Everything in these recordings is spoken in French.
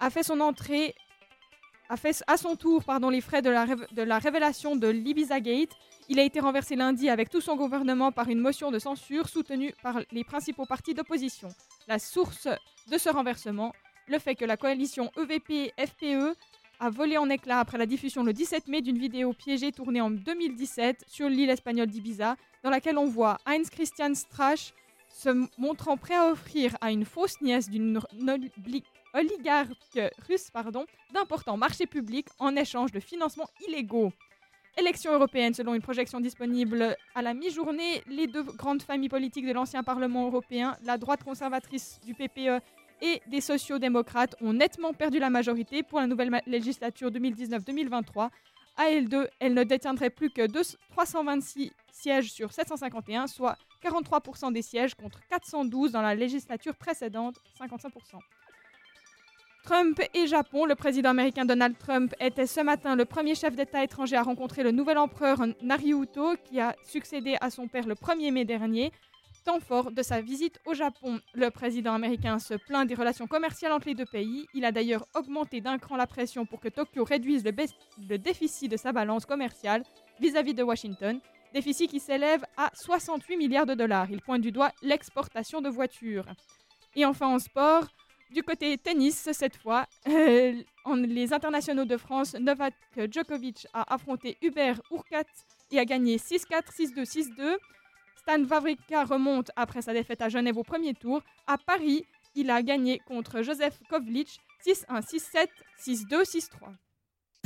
a fait son entrée, a fait à son tour pardon, les frais de la, de la révélation de l'Ibiza Gate. Il a été renversé lundi avec tout son gouvernement par une motion de censure soutenue par les principaux partis d'opposition. La source de ce renversement, le fait que la coalition E EVP-FPE a volé en éclats après la diffusion le 17 mai d'une vidéo piégée tournée en 2017 sur l'île espagnole d'Ibiza, dans laquelle on voit Heinz Christian Strache se montrant prêt à offrir à une fausse nièce d'une oligarque russe pardon, d'importants marchés publics en échange de financements illégaux. Élection européenne, selon une projection disponible à la mi-journée, les deux grandes familles politiques de l'ancien Parlement européen, la droite conservatrice du PPE et des sociaux-démocrates, ont nettement perdu la majorité pour la nouvelle législature 2019-2023. À L2, elle ne détiendrait plus que 2, 326 sièges sur 751, soit 43% des sièges contre 412 dans la législature précédente, 55%. Trump et Japon. Le président américain Donald Trump était ce matin le premier chef d'État étranger à rencontrer le nouvel empereur Naruhito qui a succédé à son père le 1er mai dernier. Temps fort de sa visite au Japon, le président américain se plaint des relations commerciales entre les deux pays. Il a d'ailleurs augmenté d'un cran la pression pour que Tokyo réduise le, déficit de sa balance commerciale vis-à-vis -vis de Washington, déficit qui s'élève à 68 milliards de dollars. Il pointe du doigt l'exportation de voitures. Et enfin en sport, du côté tennis, cette fois, euh, les internationaux de France, Novak Djokovic a affronté Hubert Urkat et a gagné 6-4, 6-2, 6-2. Stan Wawrinka remonte après sa défaite à Genève au premier tour. À Paris, il a gagné contre Joseph Kovlic 6-1, 6-7, 6-2, 6-3.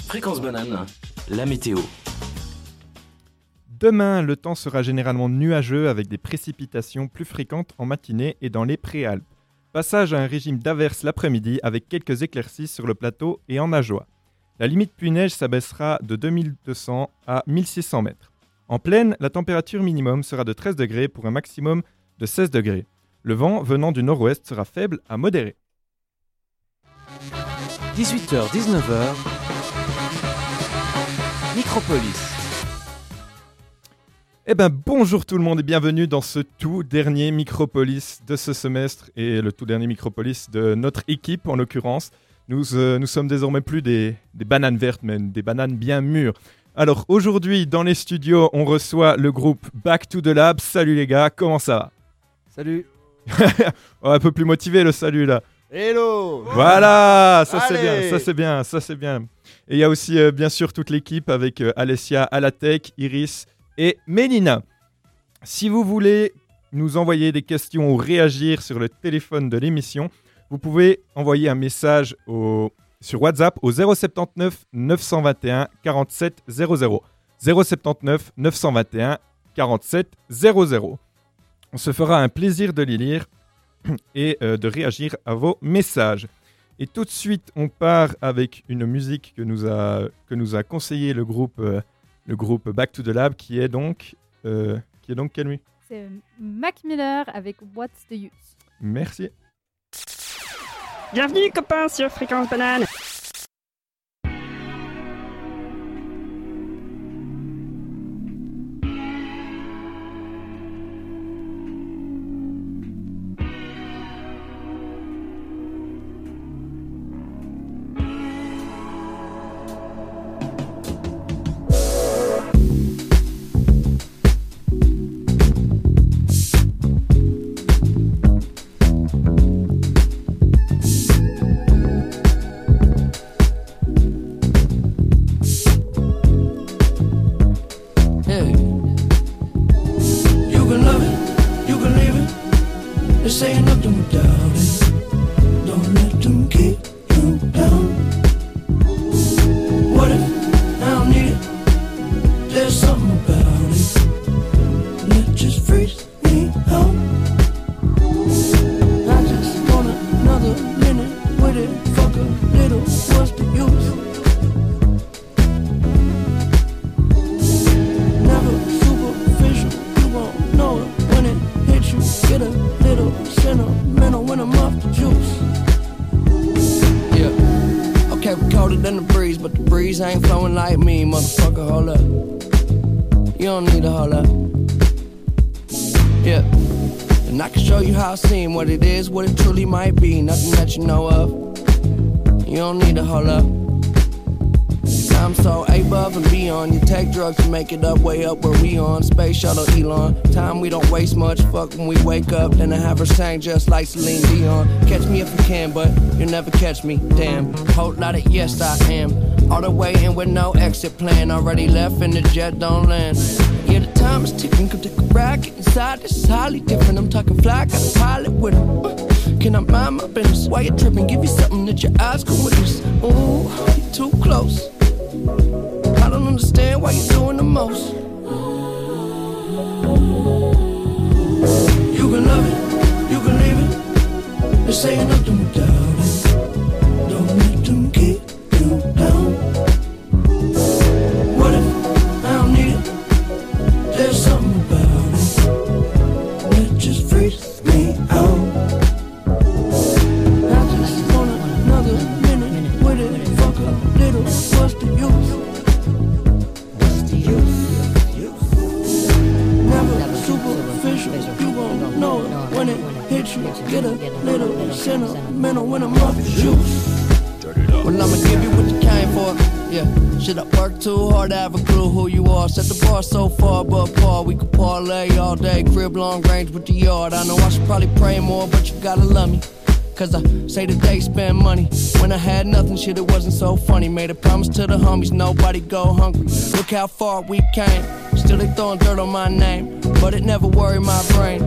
Fréquence banane, la météo. Demain, le temps sera généralement nuageux avec des précipitations plus fréquentes en matinée et dans les préalpes. Passage à un régime d'averse l'après-midi avec quelques éclaircies sur le plateau et en Ajoie. La limite pluie-neige s'abaissera de 2200 à 1600 mètres. En plaine, la température minimum sera de 13 degrés pour un maximum de 16 degrés. Le vent venant du nord-ouest sera faible à modéré. 18h-19h, Micropolis. Eh ben bonjour tout le monde et bienvenue dans ce tout dernier Micropolis de ce semestre et le tout dernier Micropolis de notre équipe en l'occurrence. Nous, euh, nous sommes désormais plus des, des bananes vertes mais des bananes bien mûres. Alors aujourd'hui dans les studios on reçoit le groupe Back to the Lab. Salut les gars, comment ça va? Salut. Oh, Un peu plus motivé le salut là. Hello Voilà, ça c'est bien, ça c'est bien, ça c'est bien. Et il y a aussi euh, bien sûr toute l'équipe avec euh, Alessia à la tech, Iris et Mélina. Si vous voulez nous envoyer des questions ou réagir sur le téléphone de l'émission, vous pouvez envoyer un message au- sur WhatsApp au 079 921 47 00. 079 921 47 00. On se fera un plaisir de les lire et euh, de réagir à vos messages. Et tout de suite, on part avec une musique que nous a, que nous a conseillé le groupe, euh, le groupe Back to the Lab, qui est donc, euh, qui est donc nuit? C'est Mac Miller avec What's the Use? Merci. Bienvenue copains sur Fréquence Banane. Breeze ain't flowing like me, motherfucker. Hold up. You don't need to hold up. Yeah. And I can show you how I seem, what it is, what it truly might be. Nothing that you know of. You don't need to hold up. I'm so above and beyond. You take drugs to make it up, way up where we on. Space shuttle Elon. Time we don't waste much. Fuck when we wake up. Then I have her sang just like Celine Dion. Catch me if you can, but you'll never catch me. Damn. Whole lot of yes, I am. All the way in with no exit plan. Already left and the jet don't land. Yeah, the time is ticking. Come take a. Get inside. it's highly different. I'm talking fly. Got a pilot with him. Uh, can I mind my business? Why you tripping? Give you something that your eyes can witness. Ooh, you too close. I don't understand why you're doing the most. You can love it, you can leave it. This ain't nothing it. Cause I say that they spend money. When I had nothing, shit, it wasn't so funny. Made a promise to the homies, nobody go hungry. Look how far we came. Still they throwing dirt on my name, but it never worried my brain.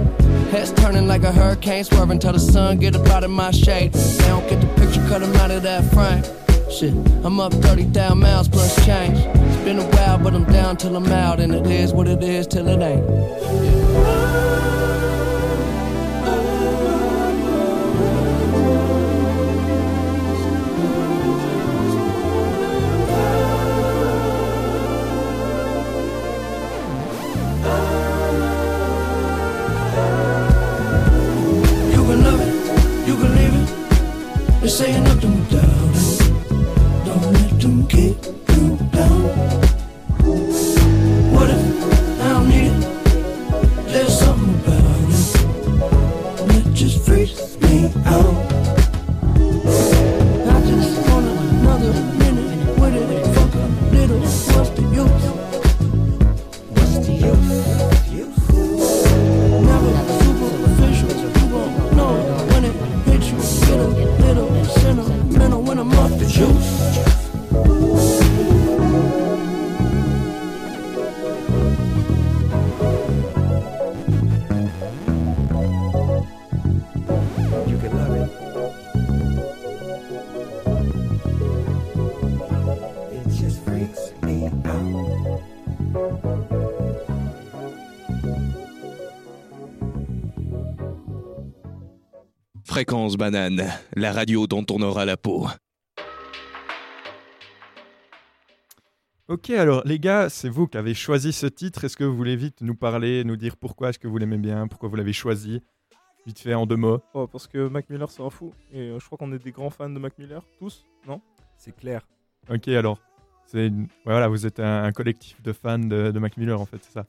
Heads turning like a hurricane, swerving till the sun get up out of my shade. They don't get the picture, cut 'em out of that frame. Shit, I'm up 30,000 miles plus change. It's been a while, but I'm down till I'm out, and it is what it is till it ain't. You're saying nothing. Fréquence banane, la radio dont on aura la peau. Ok, alors les gars, c'est vous qui avez choisi ce titre. Est-ce que vous voulez vite nous parler, nous dire pourquoi est-ce que vous l'aimez bien, pourquoi vous l'avez choisi? Vite fait en deux mots. Oh, parce que Mac Miller, c'est un fou. Et euh, je crois qu'on est des grands fans de Mac Miller, tous, non? C'est clair. Ok, alors, c'est une- voilà, vous êtes un, un collectif de fans de, de Mac Miller en fait, c'est ça?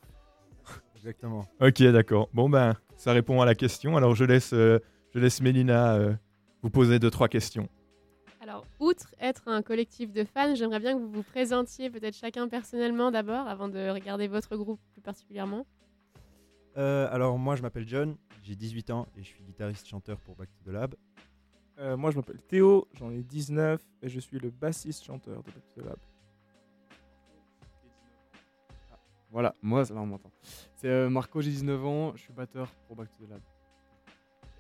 Exactement. Ok, d'accord. Bon ben, ça répond à la question. Alors je laisse, euh, je laisse Mélina euh, vous poser deux trois questions. Alors, outre être un collectif de fans, j'aimerais bien que vous vous présentiez peut-être chacun personnellement d'abord, avant de regarder votre groupe plus particulièrement. Euh, alors moi je m'appelle John, j'ai 18 ans et je suis guitariste chanteur pour Back to the Lab. Euh, Moi, je m'appelle Théo, j'en ai 19 et je suis le bassiste-chanteur de Back to the Lab. Voilà, moi, là on m'entend. C'est euh, Marco, j'ai 19 ans, je suis batteur pour Back to the Lab.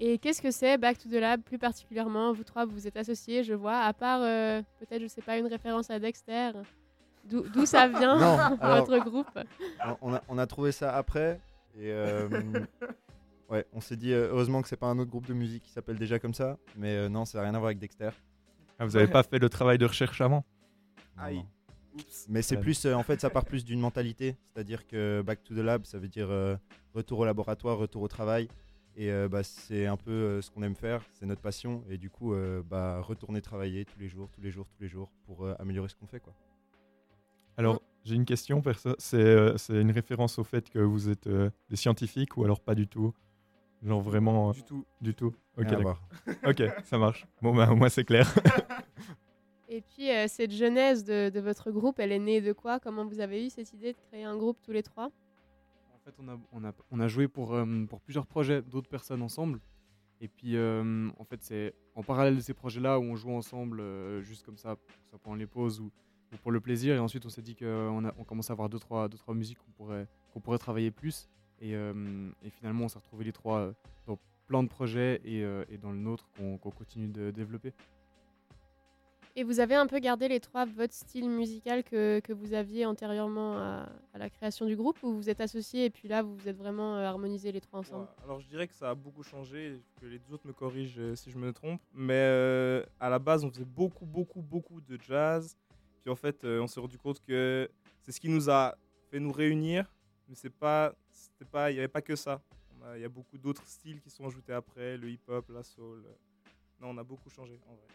Et qu'est-ce que c'est Back to the Lab plus particulièrement Vous trois, vous vous êtes associés, je vois, à part euh, peut-être, je sais pas, une référence à Dexter. D'où ça vient, Non, alors- votre groupe On- a, on a trouvé ça après et euh, ouais, on s'est dit euh, heureusement que c'est pas un autre groupe de musique qui s'appelle déjà comme ça, mais euh, non, ça n'a rien à voir avec Dexter. Ah, vous n'avez pas fait le travail de recherche avant? Non, Aïe. non. Mais c'est plus, euh, en fait, ça part plus d'une mentalité, c'est-à-dire que back to the lab, ça veut dire euh, retour au laboratoire, retour au travail, et euh, bah, c'est un peu euh, ce qu'on aime faire, c'est notre passion, et du coup, euh, bah, retourner travailler tous les jours, tous les jours, tous les jours, pour euh, améliorer ce qu'on fait, quoi. Alors, j'ai une question. C'est euh, c'est une référence au fait que vous êtes euh, des scientifiques ou alors pas du tout? Genre vraiment euh, Du tout. du tout? Ok, d'accord. ok, ça marche. Bon, bah, au moins c'est clair. Et puis, euh, cette genèse de, de votre groupe, elle est née de quoi? Comment vous avez eu cette idée de créer un groupe tous les trois? On a, joué pour, euh, pour plusieurs projets d'autres personnes ensemble. Et puis, euh, en fait, c'est en parallèle de ces projets-là où on joue ensemble, euh, juste comme ça, pendant les pauses ou, ou pour le plaisir. Et ensuite, on s'est dit qu'on on commençait à avoir deux, trois, trois musiques qu'on pourrait, travailler plus. Et, finalement, on s'est retrouvés les trois dans plein de projets et, dans le nôtre qu'on continue de développer. Et vous avez un peu gardé les trois votre style musical que, que vous aviez antérieurement à, la création du groupe ou vous êtes associés et puis là vous vous êtes vraiment euh, harmonisés les trois ensemble? Alors je dirais que ça a beaucoup changé, que les deux autres me corrigent euh, si je me trompe. Mais euh, à la base, on faisait beaucoup, beaucoup, beaucoup de jazz. Puis en fait, on s'est rendu compte que c'est ce qui nous a fait nous réunir. Mais c'est pas, c'était pas, il n'y avait pas que ça. Il y a beaucoup d'autres styles qui sont ajoutés après, le hip-hop, la soul. Non, on a beaucoup changé en vrai.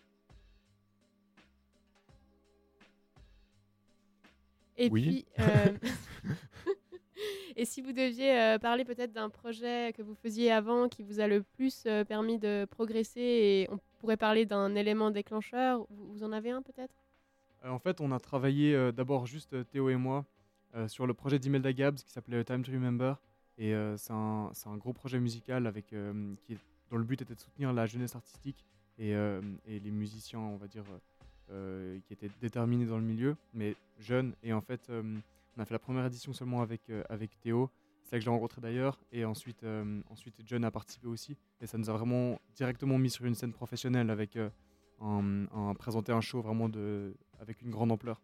Et Oui. puis, euh, et si vous deviez euh, parler peut-être d'un projet que vous faisiez avant qui vous a le plus euh, permis de progresser et on pourrait parler d'un élément déclencheur, vous, vous en avez un peut-être? Euh, en fait, on a travaillé euh, d'abord juste Théo et moi euh, sur le projet d'Imelda Gabs qui s'appelait Time to Remember. Et euh, c'est un, c'est un gros projet musical avec, euh, qui est- dont le but était de soutenir la jeunesse artistique et, euh, et les musiciens, on va dire, euh, qui étaient déterminés dans le milieu, mais jeunes. Et en fait, euh, on a fait la première édition seulement avec, euh, avec Théo. C'est là que je l'ai rencontré d'ailleurs. Et ensuite, euh, ensuite, John a participé aussi. Et ça nous a vraiment directement mis sur une scène professionnelle avec euh, un, un- présenter un show vraiment de, avec une grande ampleur.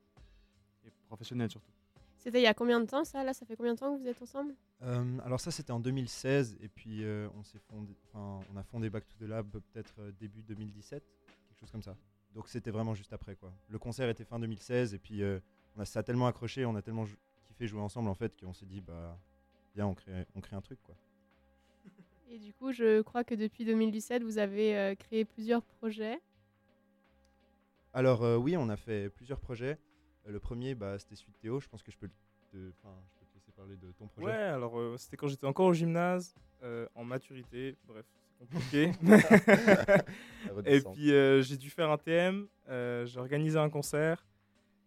Et professionnelle surtout. C'était il y a combien de temps ça Là, ça fait combien de temps que vous êtes ensemble? Euh, alors ça c'était en 2016 et puis euh, on s'est fondé, enfin on a fondé Back to the Lab peut-être euh, début 2017, quelque chose comme ça. Donc c'était vraiment juste après quoi. Le concert était fin 2016 et puis euh, on a ça a tellement accroché, on a tellement kiffé jouer ensemble en fait qu'on s'est dit bah viens on crée on crée un truc quoi. Et du coup, je crois que depuis 2017, vous avez euh, créé plusieurs projets. Alors euh, oui, on a fait plusieurs projets. Euh, le premier bah c'était celui de Théo, je pense que je peux te, enfin, je peux te laisser parler de ton projet. Ouais, alors euh, c'était quand j'étais encore au gymnase, euh, en maturité, bref, compliqué. et puis euh, j'ai dû faire un TM, euh, j'ai organisé un concert,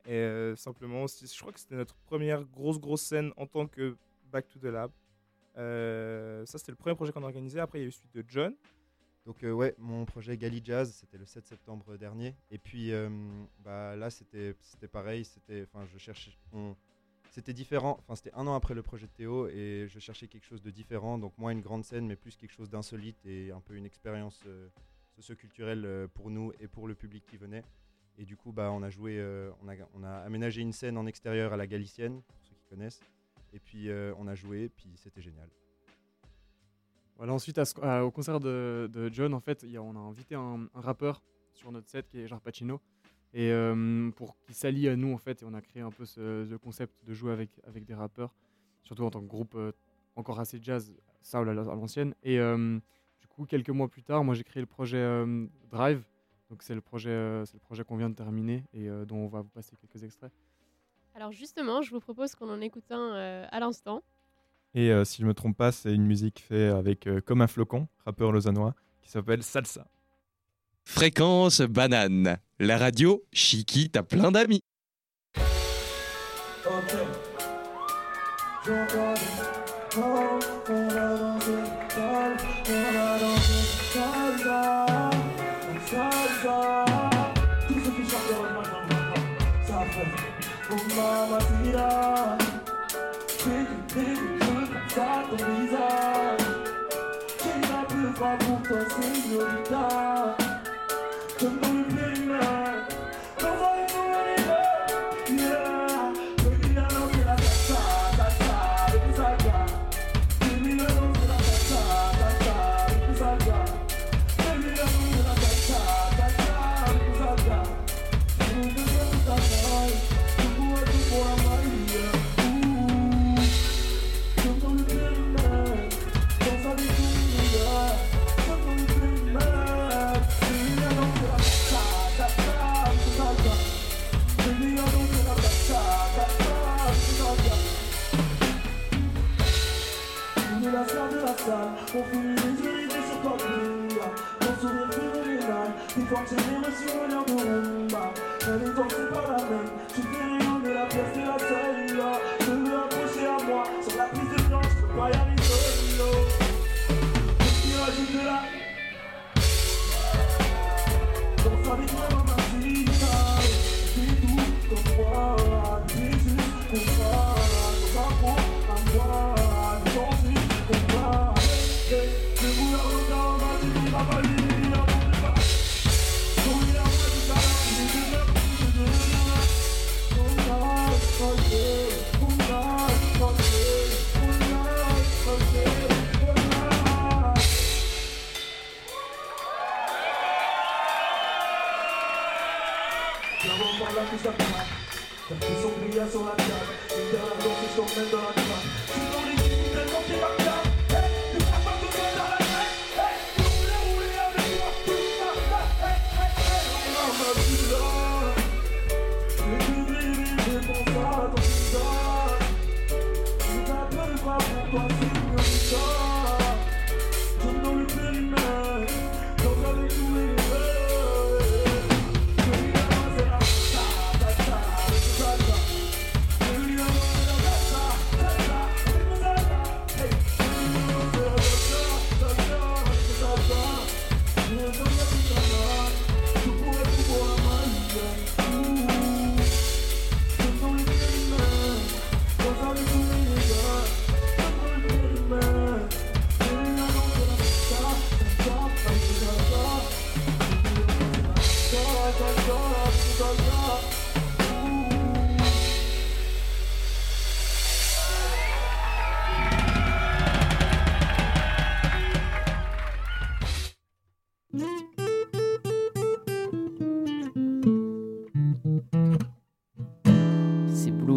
et euh, simplement, je crois que c'était notre première grosse, grosse scène en tant que Back to the Lab. Euh, ça, c'était le premier projet qu'on a organisé. Après, il y a eu celui de John. Donc euh, ouais, mon projet Gali Jazz, c'était le 7 septembre dernier. Et puis euh, bah, là, c'était c'était pareil. C'était, enfin, je cherchais, on- c'était différent. Enfin, c'était un an après le projet de Théo et je cherchais quelque chose de différent. Donc moins une grande scène, mais plus quelque chose d'insolite et un peu une expérience euh, socioculturelle euh, pour nous et pour le public qui venait. Et du coup, bah, on a joué, euh, on a, aménagé une scène en extérieur à la Galicienne, pour ceux qui connaissent. Et puis euh, on a joué, puis c'était génial. Voilà, ensuite, au concert de, John, en fait, on a invité un, rappeur sur notre set qui est Jar Pacino. Et euh, pour qu'il s'allie à nous, en fait, et on a créé un peu ce, ce concept de jouer avec, avec des rappeurs, surtout en tant que groupe euh, encore assez jazz, soul à la- à l'ancienne. Et euh, du coup, quelques mois plus tard, moi j'ai créé le projet euh, Drive. Donc c'est le projet, euh, c'est le projet qu'on vient de terminer et euh, dont on va vous passer quelques extraits. Alors justement, je vous propose qu'on en écoute un euh, à l'instant. Et euh, si je me trompe pas, c'est une musique faite avec euh, Comme un flocon, rappeur lausannois, qui s'appelle Salsa. Fréquence banane. La radio, Chiki, t'as plein d'amis. Je regarde. Oh, on 난 목표는 줄이 될수 없는가 목소리 흐르는 날네 광채님을 씌우려고 온다 나는 정신 바람에 주기를 오늘 앞에 쓰였어 Elle est C'est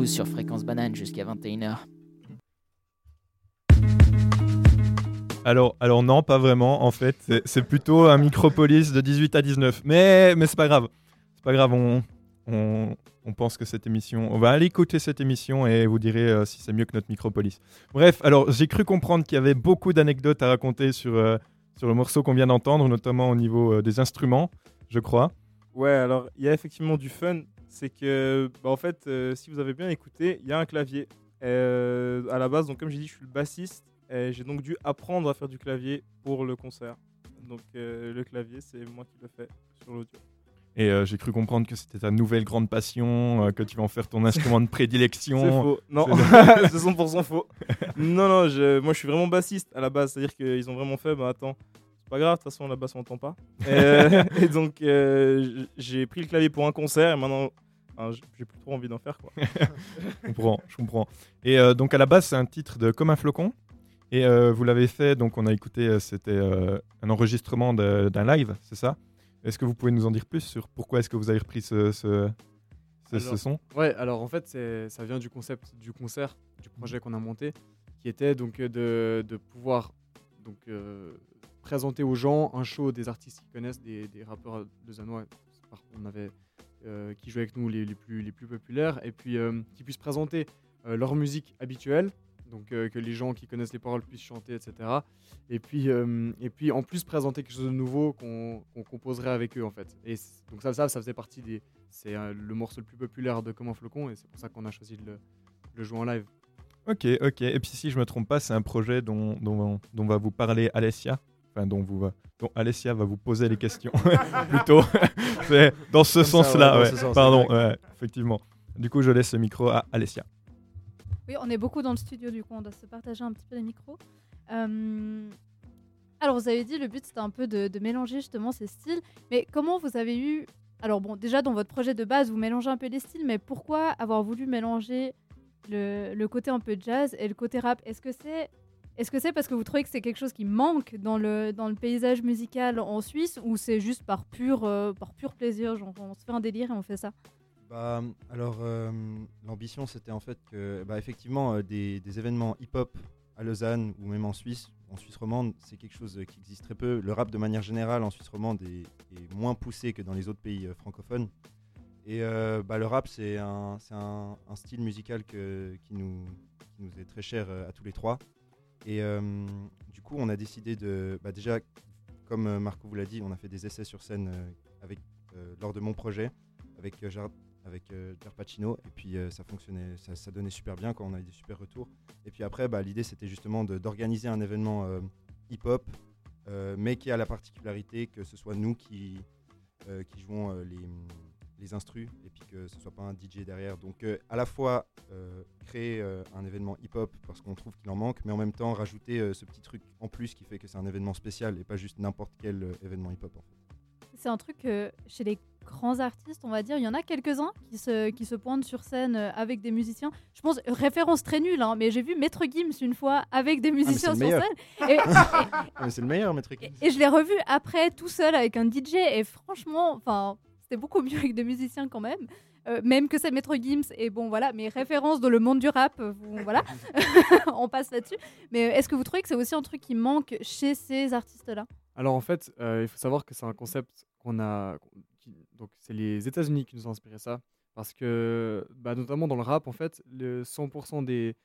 Blues sur Fréquence Banane jusqu'à 21h. Alors, alors non, pas vraiment. En fait, c'est- c'est plutôt un micropolis de 18 à 19. Mais, mais c'est pas grave. C'est pas grave. On, on, on pense que cette émission, on va aller écouter cette émission et vous direz euh, si c'est mieux que notre micropolis. Bref, alors j'ai cru comprendre qu'il y avait beaucoup d'anecdotes à raconter sur euh, sur le morceau qu'on vient d'entendre, notamment au niveau euh, des instruments, je crois. Ouais, alors il y a effectivement du fun. C'est que, bah, en fait, euh, si vous avez bien écouté, il y a un clavier. Euh, à la base, donc comme j'ai dit, je suis le bassiste. Et j'ai donc dû apprendre à faire du clavier pour le concert. Donc euh, le clavier, c'est moi qui le fais sur l'audio. Et euh, j'ai cru comprendre que c'était ta nouvelle grande passion, euh, que tu vas en faire ton instrument de prédilection. C'est faux. Non, C'est- c'est 100% faux. non, non, je- moi je suis vraiment bassiste à la base. C'est-à-dire qu'ils ont vraiment fait, bah attends, c'est pas grave, de toute façon la basse on entend pas. Et, euh, et donc euh, j'ai pris le clavier pour un concert et maintenant j'ai plus trop envie d'en faire quoi. je comprends, je comprends. Et euh, donc à la base, c'est un titre de Comme un flocon. Et euh, vous l'avez fait, donc on a écouté, c'était euh, un enregistrement d'un live, c'est ça? Est-ce que vous pouvez nous en dire plus sur pourquoi est-ce que vous avez repris ce, ce, ce- ce Alors- son? Ouais, alors en fait, ça vient du concept du concert, du projet qu'on a monté, qui était donc de, de pouvoir donc, euh, présenter aux gens un show des artistes qui connaissent, des, des rappeurs de Zanois. On avait euh, qui jouaient avec nous les, les plus, les plus populaires, et puis euh, qui puissent présenter euh, leur musique habituelle, donc que les gens qui connaissent les paroles puissent chanter, etc. Et puis, et puis en plus présenter quelque chose de nouveau qu'on qu'on composerait avec eux en fait. Et donc ça, ça, ça faisait partie des. C'est le morceau le plus populaire de Comme un flocon, et c'est pour ça qu'on a choisi de le, le jouer en live. Ok, ok. Et puis si je me trompe pas, c'est un projet dont, dont, dont va vous parler Alessia? Enfin, dont, vous va, dont Alessia va vous poser les questions. Plutôt. c'est dans ce sens-là. ouais, dans ouais. ce sens, Pardon, ouais, effectivement. Du coup, je laisse le micro à Alessia. Oui, on est beaucoup dans le studio, du coup, on doit se partager un petit peu les micros. Euh, Alors, vous avez dit, le but, c'était un peu de, de mélanger justement ces styles. Mais comment vous avez eu... Alors, bon, déjà, dans votre projet de base, vous mélangez un peu les styles, mais pourquoi avoir voulu mélanger le, le côté un peu jazz et le côté rap? Est-ce que c'est... Est-ce que c'est parce que vous trouvez que c'est quelque chose qui manque dans le, dans le paysage musical en Suisse ou c'est juste par pur, euh, par pur plaisir On se fait un délire et on fait ça? Bah, alors, euh, l'ambition, c'était en fait que, bah, effectivement, euh, des, des événements hip-hop à Lausanne ou même en Suisse, en Suisse romande, c'est quelque chose qui existe très peu. Le rap, de manière générale, en Suisse romande, est, moins poussé que dans les autres pays francophones. Et bah, le rap, c'est un, un, un style musical que, qui, nous, qui nous est très cher à tous les trois. Et euh, du coup, on a décidé de. Bah, déjà, comme euh, Marco vous l'a dit, on a fait des essais sur scène euh, avec, lors de mon projet avec Jar- avec Pacino et puis ça fonctionnait ça, ça donnait super bien quand on a eu des super retours et puis après bah, l'idée c'était justement d'organiser un événement euh, hip hop mais qui a la particularité que ce soit nous qui qui jouons les les instrus et puis que ce soit pas un DJ derrière donc euh, à la fois euh, créer euh, un événement hip hop parce qu'on trouve qu'il en manque mais en même temps rajouter ce petit truc en plus qui fait que c'est un événement spécial et pas juste n'importe quel événement hip hop en fait. C'est un truc que chez les grands artistes, on va dire, il y en a quelques-uns qui se, qui se pointent sur scène avec des musiciens. Je pense, référence très nulle, hein, mais j'ai vu Maître Gims une fois avec des musiciens le sur meilleur. scène. Et, Ah, c'est le meilleur, Maître Gims. et je l'ai revu après tout seul avec un DJ et franchement, enfin, c'était beaucoup mieux avec des musiciens quand même. Euh, même que c'est Maître Gims et bon voilà, mes références dans le monde du rap, euh, vous- voilà, on passe là-dessus. Mais euh, est-ce que vous trouvez que c'est aussi un truc qui manque chez ces artistes-là? Alors en fait, euh, il faut savoir que c'est un concept qu'on a. qui- donc c'est les États-Unis qui nous ont inspiré ça. Parce que, bah, notamment dans le rap, en fait, le 100% des.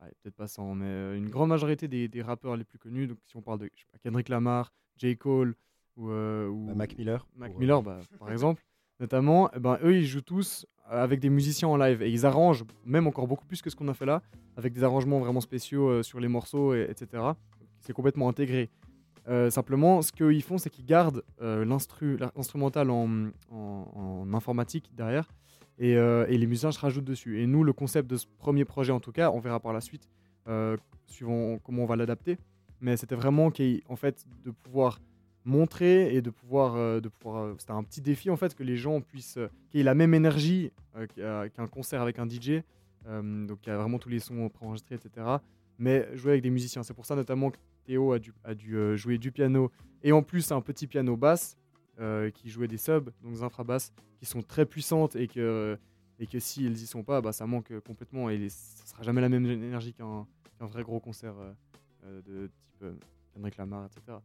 ouais, Peut-être pas 100, mais euh, une grande majorité des, des rappeurs les plus connus, donc si on parle de je sais pas, Kendrick Lamar, J. Cole ou. euh, ou Bah, Mac Miller, Mac Miller, bah, par exemple, notamment, eh ben, eux, ils jouent tous euh, avec des musiciens en live et ils arrangent, même encore beaucoup plus que ce qu'on a fait là, avec des arrangements vraiment spéciaux euh, sur les morceaux, et- etc. C'est complètement intégré. Euh, simplement, ce qu'ils font, c'est qu'ils gardent euh, l'instru- l'instrumental en, en- informatique derrière et, les musiciens se rajoutent dessus. Et nous, le concept de ce premier projet, en tout cas, on verra par la suite, suivant comment on va l'adapter, mais c'était vraiment en fait, de pouvoir montrer et de pouvoir, euh, de pouvoir euh, c'était un petit défi en fait que les gens puissent euh, qu'il y ait la même énergie qu'un concert avec un DJ donc il y a vraiment tous les sons préenregistrés etc mais jouer avec des musiciens c'est pour ça notamment que Théo a dû, a dû jouer du piano et en plus un petit piano basse qui jouait des subs donc des infrabasses qui sont très puissantes et que et que si elles y sont pas bah, ça manque complètement et les, ça sera jamais la même énergie qu'un vrai gros concert de type euh, Lamar etc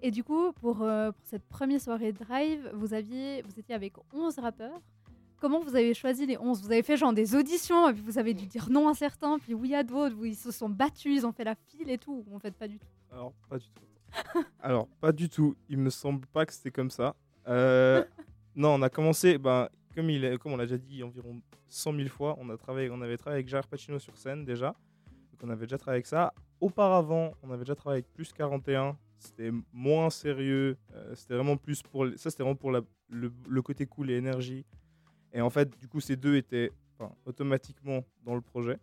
Et du coup, pour, euh, pour cette première soirée Drive, vous, aviez, vous étiez avec 11 rappeurs. Comment vous avez choisi les 11 Vous avez fait genre des auditions, et puis vous avez dû dire non à certains, puis oui à d'autres, où ils se sont battus, ils ont fait la file et tout, ou en fait pas du tout? Alors, pas du tout. Alors, pas du tout. Il me semble pas que c'était comme ça. Euh, non, on a commencé, ben, comme, il est, comme on l'a déjà dit environ 100 000 fois, on, a travaillé, on avait travaillé avec Gérard Pacino sur scène déjà. Donc, on avait déjà travaillé avec ça. Auparavant, on avait déjà travaillé avec Plus 41. C'était moins sérieux. euh, c'était vraiment plus pour. Ça, c'était vraiment pour le, côté cool et énergie. Et en fait, du coup, ces deux étaient automatiquement dans le projet.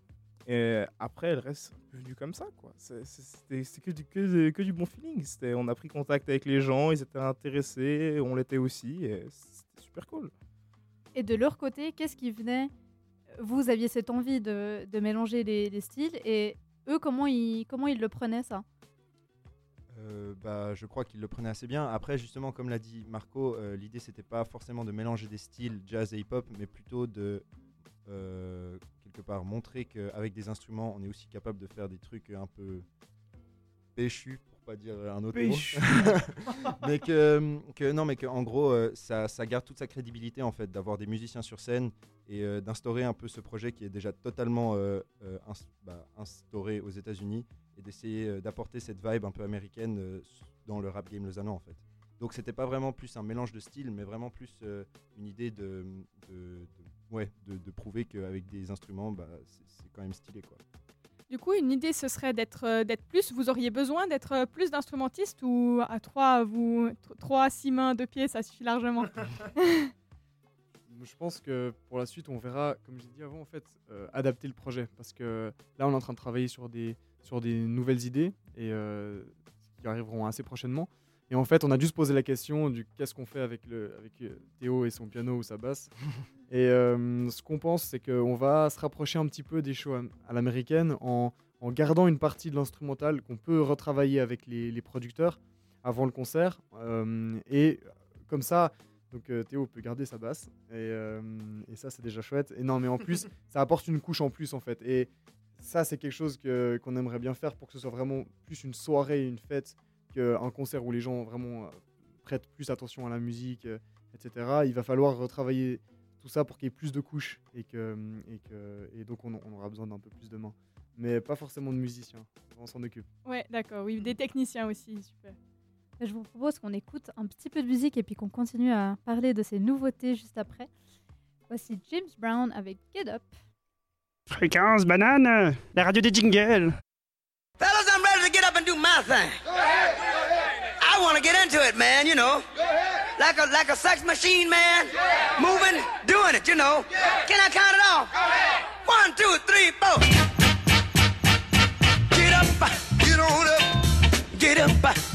Et après, le reste, c'est venu comme ça, quoi. C'était que, du- que, du bon feeling. On a pris contact avec les gens, ils étaient intéressés, on l'était aussi, c'était super cool. Et de leur côté, qu'est-ce qui venait? Vous aviez cette envie de, de mélanger les, les styles, et eux, comment ils, comment ils le prenaient ça? Euh, bah, je crois qu'il le prenait assez bien. Après, justement, comme l'a dit Marco, euh, l'idée c'était pas forcément de mélanger des styles jazz et hip-hop, mais plutôt de euh, quelque part montrer qu'avec des instruments, on est aussi capable de faire des trucs un peu péchus, pour pas dire un autre Péchu. mot. mais que, que- non, mais que en gros, ça, ça garde toute sa crédibilité en fait, d'avoir des musiciens sur scène et euh, d'instaurer un peu ce projet qui est déjà totalement euh, euh, ins- bah, instauré aux États-Unis et d'essayer euh, d'apporter cette vibe un peu américaine euh, dans le rap game lausannois en fait. Donc c'était pas vraiment plus un mélange de styles, mais vraiment plus euh, une idée de, de, de- ouais, de, de prouver qu'avec des instruments, bah, c'est quand même stylé quoi. Du coup, une idée, ce serait d'être d'être plus. Vous auriez besoin d'être plus d'instrumentistes ou à trois, vous, tr- trois, six mains, deux pieds, ça suffit largement? Je pense que pour la suite, on verra, comme j'ai dit avant, en fait, euh, adapter le projet. Parce que là, on est en train de travailler sur des, sur des nouvelles idées et euh, qui arriveront assez prochainement. Et en fait, on a dû se poser la question du qu'est-ce qu'on fait avec, le, avec euh, Théo et son piano ou sa basse. et euh, ce qu'on pense, c'est qu'on va se rapprocher un petit peu des shows à, l'américaine en, en gardant une partie de l'instrumental qu'on peut retravailler avec les, les producteurs avant le concert. Et comme ça, donc euh, Théo peut garder sa basse et, euh, et ça c'est déjà chouette. Et non mais en plus ça apporte une couche en plus en fait. Et ça c'est quelque chose que- qu'on aimerait bien faire pour que ce soit vraiment plus une soirée, une fête qu'un concert où les gens vraiment euh, prêtent plus attention à la musique, etc. Il va falloir retravailler tout ça pour qu'il y ait plus de couches et que et, que, et donc on, on aura besoin d'un peu plus de mains. Mais pas forcément de musiciens, on s'en occupe. Ouais, d'accord. Oui, des techniciens aussi, super. Je vous propose qu'on écoute un petit peu de musique et puis qu'on continue à parler de ces nouveautés juste après. Voici James Brown avec Get Up. Fréquence banane, la radio des jingles. Fellas, I'm ready to get up and do my thing. I want to get into it, man, you know. Like a like a sex machine, man. Moving, doing it, you know. Can I count it off? One, two, three, four. Get up, get on up. Get up,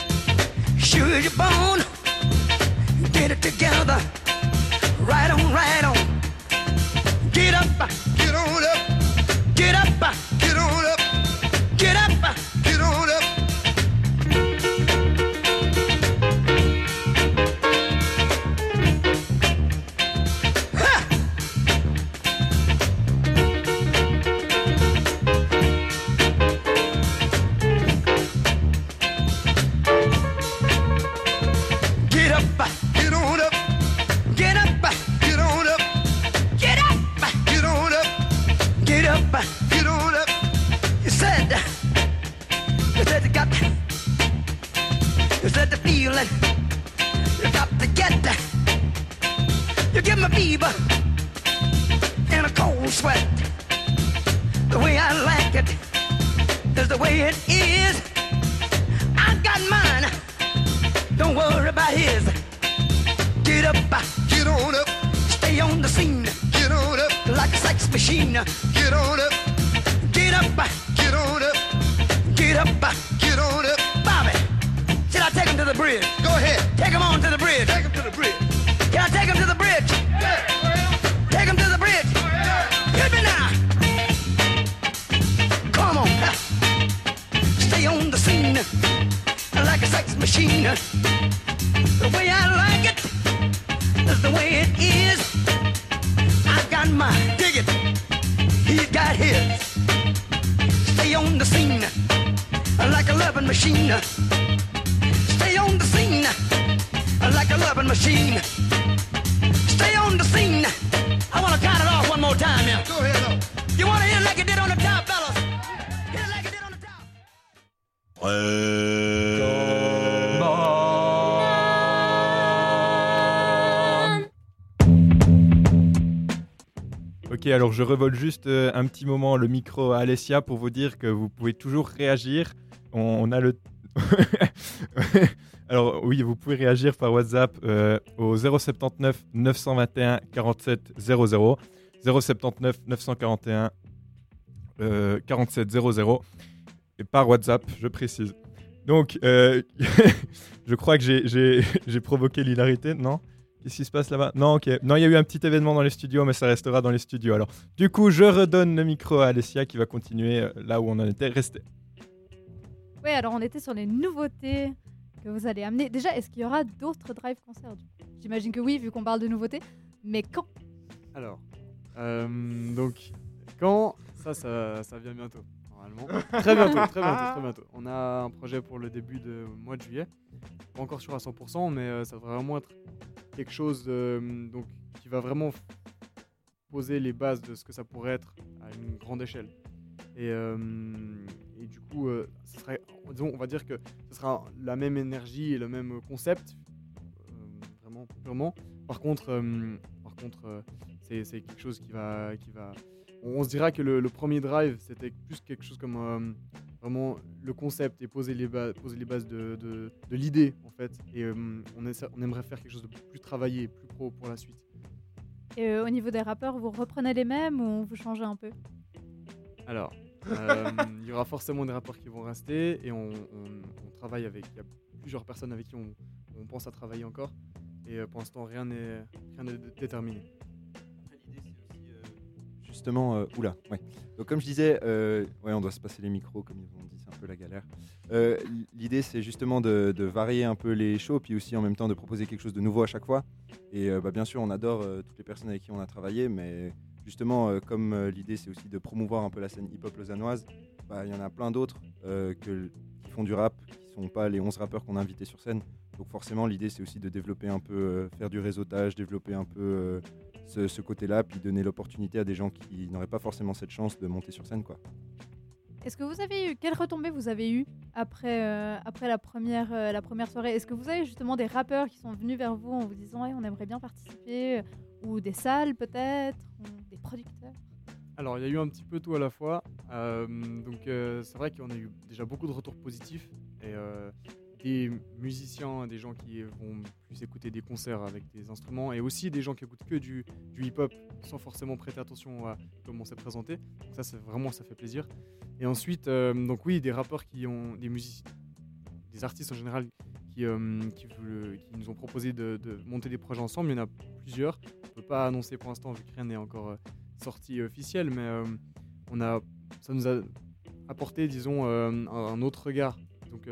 Sure as you're born. Get it together. Right on, right on. Get up, get on up. Get up, get on up. Alors je revole juste euh, un petit moment le micro à Alessia pour vous dire que vous pouvez toujours réagir. On, a le. alors oui, vous pouvez réagir par WhatsApp euh, au 079 921 47 00. 079 941 euh, 47 00. Et par WhatsApp, je précise. Donc, euh, je crois que j'ai provoqué l'hilarité, non? Qu'est-ce qui se passe là-bas? Non, ok. Non, il y a eu un petit événement dans les studios, mais ça restera dans les studios. Alors, du coup, je redonne le micro à Alessia qui va continuer euh, là où on en était resté. Oui, alors on était sur les nouveautés que vous allez amener. Déjà, est-ce qu'il y aura d'autres drive concerts? J'imagine que oui, vu qu'on parle de nouveautés. Mais quand? Alors, euh, donc, quand? Ça, ça, ça vient bientôt, normalement. Très bientôt, très bientôt, très bientôt. On a un projet pour le début de mois de juillet. Pas encore sûr à 100%, mais euh, ça va vraiment être quelque chose euh, donc, qui va vraiment poser les bases de ce que ça pourrait être à une grande échelle. Et, euh, et du coup, euh, ce serait, disons, on va dire que ce sera la même énergie et le même concept, euh, vraiment purement. Par contre, euh, par contre, euh, c'est quelque chose qui va, qui va. On, se dira que le, premier drive, c'était plus quelque chose comme euh, vraiment le concept et poser les bases, poser les bases de, de, de l'idée en fait. Et euh, on, on aimerait faire quelque chose de plus travaillé, plus pro pour la suite. Et euh, au niveau des rappeurs, vous reprenez les mêmes ou vous changez un peu? Alors, euh, il y aura forcément des rapports qui vont rester et on, on- on travaille avec. Il y a plusieurs personnes avec qui on, on pense à travailler encore. Et pour l'instant, rien n'est déterminé. Justement, euh, oula. Donc comme je disais, euh, on doit se passer les micros, comme ils ont dit, c'est un peu la galère. Euh, L'idée, c'est justement de, varier un peu les shows, puis aussi en même temps de proposer quelque chose de nouveau à chaque fois. Et bah, bien sûr, on adore toutes les personnes avec qui on a travaillé, mais justement, comme l'idée, c'est aussi de promouvoir un peu la scène hip-hop lausannoise, bah, il y en a plein d'autres qui font du rap, qui sont pas les 11 rappeurs qu'on a invités sur scène. Donc forcément, l'idée, c'est aussi de développer un peu, faire du réseautage, développer un peu ce, ce côté-là, puis donner l'opportunité à des gens qui n'auraient pas forcément cette chance de monter sur scène. quoi. Est-ce que vous avez eu quelles retombées vous avez eu après euh, après la première euh, la première soirée? Est-ce que vous avez justement des rappeurs qui sont venus vers vous en vous disant ouais, on aimerait bien participer euh, ou des salles peut-être ou des producteurs? Alors, il y a eu un petit peu tout à la fois. Euh, donc, euh, c'est vrai qu'on a eu déjà beaucoup de retours positifs. Et euh, des musiciens, des gens qui vont plus écouter des concerts avec des instruments, et aussi des gens qui écoutent que du, hip-hop sans forcément prêter attention à comment c'est présenté. Donc ça, c'est vraiment, ça fait plaisir. Et ensuite, euh, donc oui, des rappeurs qui ont des musiciens, des artistes en général qui, euh, nous ont proposé de, monter des projets ensemble. Il y en a plusieurs. On ne peut pas annoncer pour l'instant vu que rien n'est encore euh, sorti officiel, mais on a, ça nous a apporté, disons, un, autre regard. Donc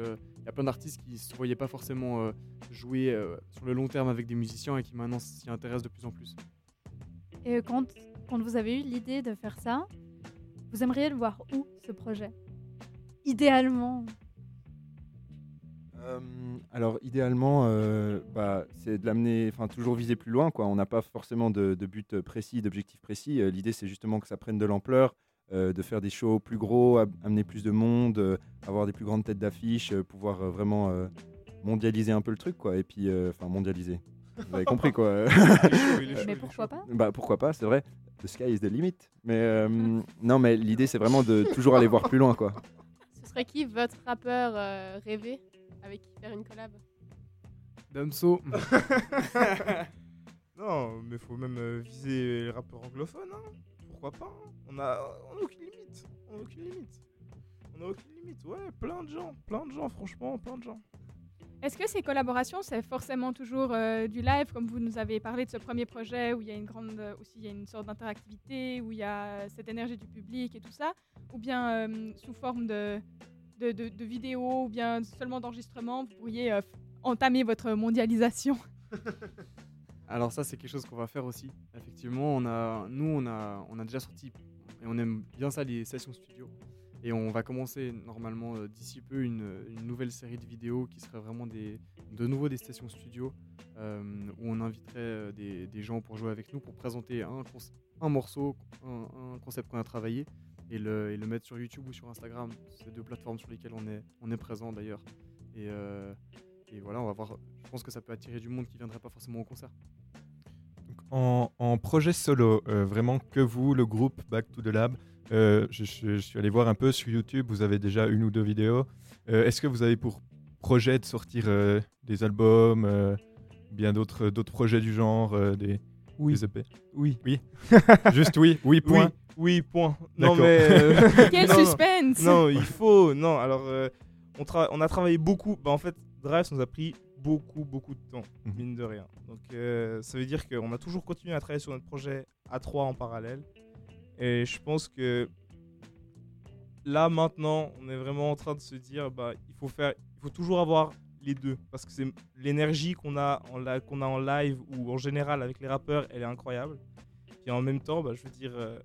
y a plein d'artistes qui ne se voyaient pas forcément euh, jouer euh, sur le long terme avec des musiciens et qui maintenant s'y intéressent de plus en plus. Et quand, quand vous avez eu l'idée de faire ça, vous aimeriez le voir où, ce projet? Idéalement. Euh, alors idéalement, euh, bah, c'est de l'amener, enfin toujours viser plus loin. Quoi. On n'a pas forcément de, de but précis, d'objectif précis. Euh, L'idée c'est justement que ça prenne de l'ampleur, euh, de faire des shows plus gros, am- amener plus de monde, euh, avoir des plus grandes têtes d'affiche, euh, pouvoir euh, vraiment euh, mondialiser un peu le truc, quoi. Et puis, euh, enfin mondialiser. Vous avez compris quoi. Mais pourquoi pas? Bah pourquoi pas, c'est vrai. The sky is the limit. Mais euh, non, mais l'idée c'est vraiment de toujours aller voir plus loin, quoi. Ce serait qui votre rappeur euh, rêvé avec qui faire une collab? Damso. non, mais faut même euh, viser les rappeurs anglophones. Hein. Pourquoi pas hein. On a, on a aucune limite. On a aucune limite. On a aucune limite. Ouais, plein de gens, plein de gens, franchement, plein de gens. Est-ce que ces collaborations, c'est forcément toujours euh, du live, comme vous nous avez parlé de ce premier projet où il y a une grande, euh, aussi il y a une sorte d'interactivité, où il y a cette énergie du public et tout ça, ou bien euh, sous forme de, de, de, de vidéo, ou bien seulement d'enregistrement, vous pourriez euh, entamer votre mondialisation? Alors ça, c'est quelque chose qu'on va faire aussi. Effectivement, on a, nous, on a, on a déjà sorti, et on aime bien ça, les sessions studio. Et on va commencer normalement euh, d'ici peu une, nouvelle série de vidéos qui serait vraiment des, de nouveau des sessions studio, euh, où on inviterait euh, des, gens pour jouer avec nous, pour présenter un, morceau, un, concept qu'on a travaillé, et le, et le mettre sur YouTube ou sur Instagram. C'est deux plateformes sur lesquelles on est, on est présent d'ailleurs. Et, et voilà, on va voir. Je pense que ça peut attirer du monde qui viendrait pas forcément au concert. En, en projet solo, euh, vraiment que vous, le groupe Back to the Lab, euh, je, je- je suis allé voir un peu sur YouTube, vous avez déjà une ou deux vidéos. Euh, Est-ce que vous avez pour projet de sortir euh, des albums, euh, bien d'autres projets du genre, euh, des, Oui. des EP Oui. Oui. Juste oui. Oui, point. Oui, oui, point. Non, mais. euh, Quel non, suspense Non, il faut. Non, alors, euh, on, tra- on a travaillé beaucoup. Bah, en fait, Drive ça nous a pris beaucoup, beaucoup de temps, Mhm. mine de rien. Donc, euh, ça veut dire qu'on a toujours continué à travailler sur notre projet à trois en parallèle. Et je pense que là, maintenant, on est vraiment en train de se dire bah, il faut faire. Il faut toujours avoir les deux. Parce que c'est l'énergie qu'on a, qu'on a en live ou en général avec les rappeurs, elle est incroyable. Et en même temps, bah, je veux dire, euh,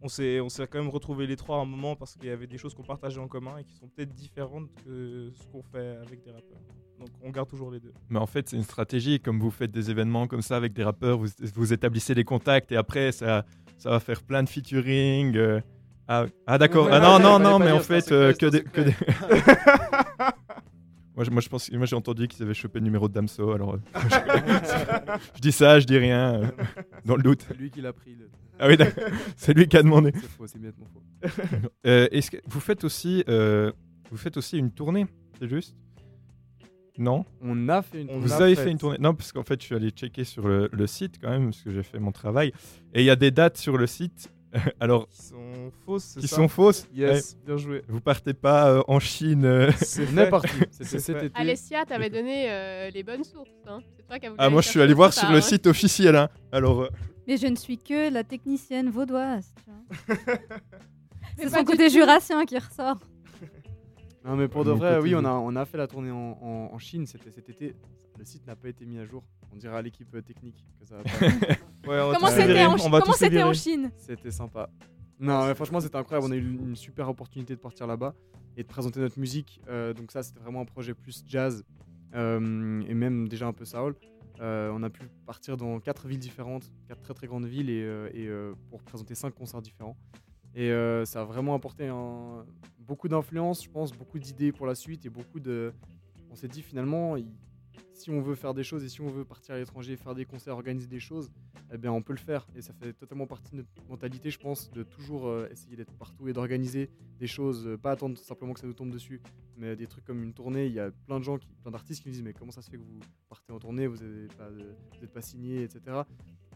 on s'est on s'est quand même retrouvés les trois à un moment parce qu'il y avait des choses qu'on partageait en commun et qui sont peut-être différentes que ce qu'on fait avec des rappeurs. Donc on garde toujours les deux. Mais en fait, c'est une stratégie. Comme vous faites des événements comme ça avec des rappeurs, vous, vous établissez des contacts et après, ça, ça va faire plein de featuring. euh. Ah, ah, d'accord. Ah non, non, non, mais en fait, euh, que c'est des. que moi, je- moi, je pense, moi, j'ai entendu qu'ils avaient chopé le numéro de Damso. Alors, euh, je, je dis ça, je dis rien, euh, dans le doute. C'est lui qui l'a pris. le- Ah oui, c'est lui qui a demandé. C'est faux, c'est faux. Euh, est-ce que vous faites aussi, euh, vous faites aussi une tournée, c'est juste? Non On a fait une On Vous a avez fait. fait une tournée Non, parce qu'en fait, je suis allé checker sur le, le site quand même, parce que j'ai fait mon travail. Et il y a des dates sur le site. Alors, Qui sont fausses, qui ça sont fausses. Yes, Eh, bien joué. vous partez pas euh, en Chine. euh. C'est parti. C'était cet été. Alessia, t'avais donné euh, les bonnes sources. Hein. C'est toi qui as voulu Ah, moi, je suis allé voir sur le site officiel. hein. Alors, euh, Mais je ne suis que la technicienne vaudoise. C'est son côté jurassien qui ressort. Non, mais pour de vrai, oui, on a, on a fait la tournée en, en- en Chine. C'était cet été. Le site n'a pas été mis à jour. On dirait à l'équipe euh, technique que ça. a pas- Ouais, on va Comment c'était en, va. Chine C'était sympa. Non, mais franchement, c'était incroyable. On a eu une super opportunité de partir là-bas et de présenter notre musique. Euh, donc ça, c'était vraiment un projet plus jazz euh, et même déjà un peu soul. Euh, on a pu partir dans quatre villes différentes, quatre très très grandes villes et, euh, et, euh, pour présenter cinq concerts différents. Et euh, ça a vraiment apporté un- beaucoup d'influence, je pense, beaucoup d'idées pour la suite et beaucoup de. On s'est dit finalement, si on veut faire des choses et si on veut partir à l'étranger, faire des concerts, organiser des choses, eh bien on peut le faire. Et ça fait totalement partie de notre mentalité, je pense, de toujours euh, essayer d'être partout et d'organiser des choses, euh, pas attendre simplement que ça nous tombe dessus, mais des trucs comme une tournée. Il y a plein de gens, qui, plein d'artistes qui me disent mais comment ça se fait que vous partez en tournée, vous n'êtes pas, signé, etc.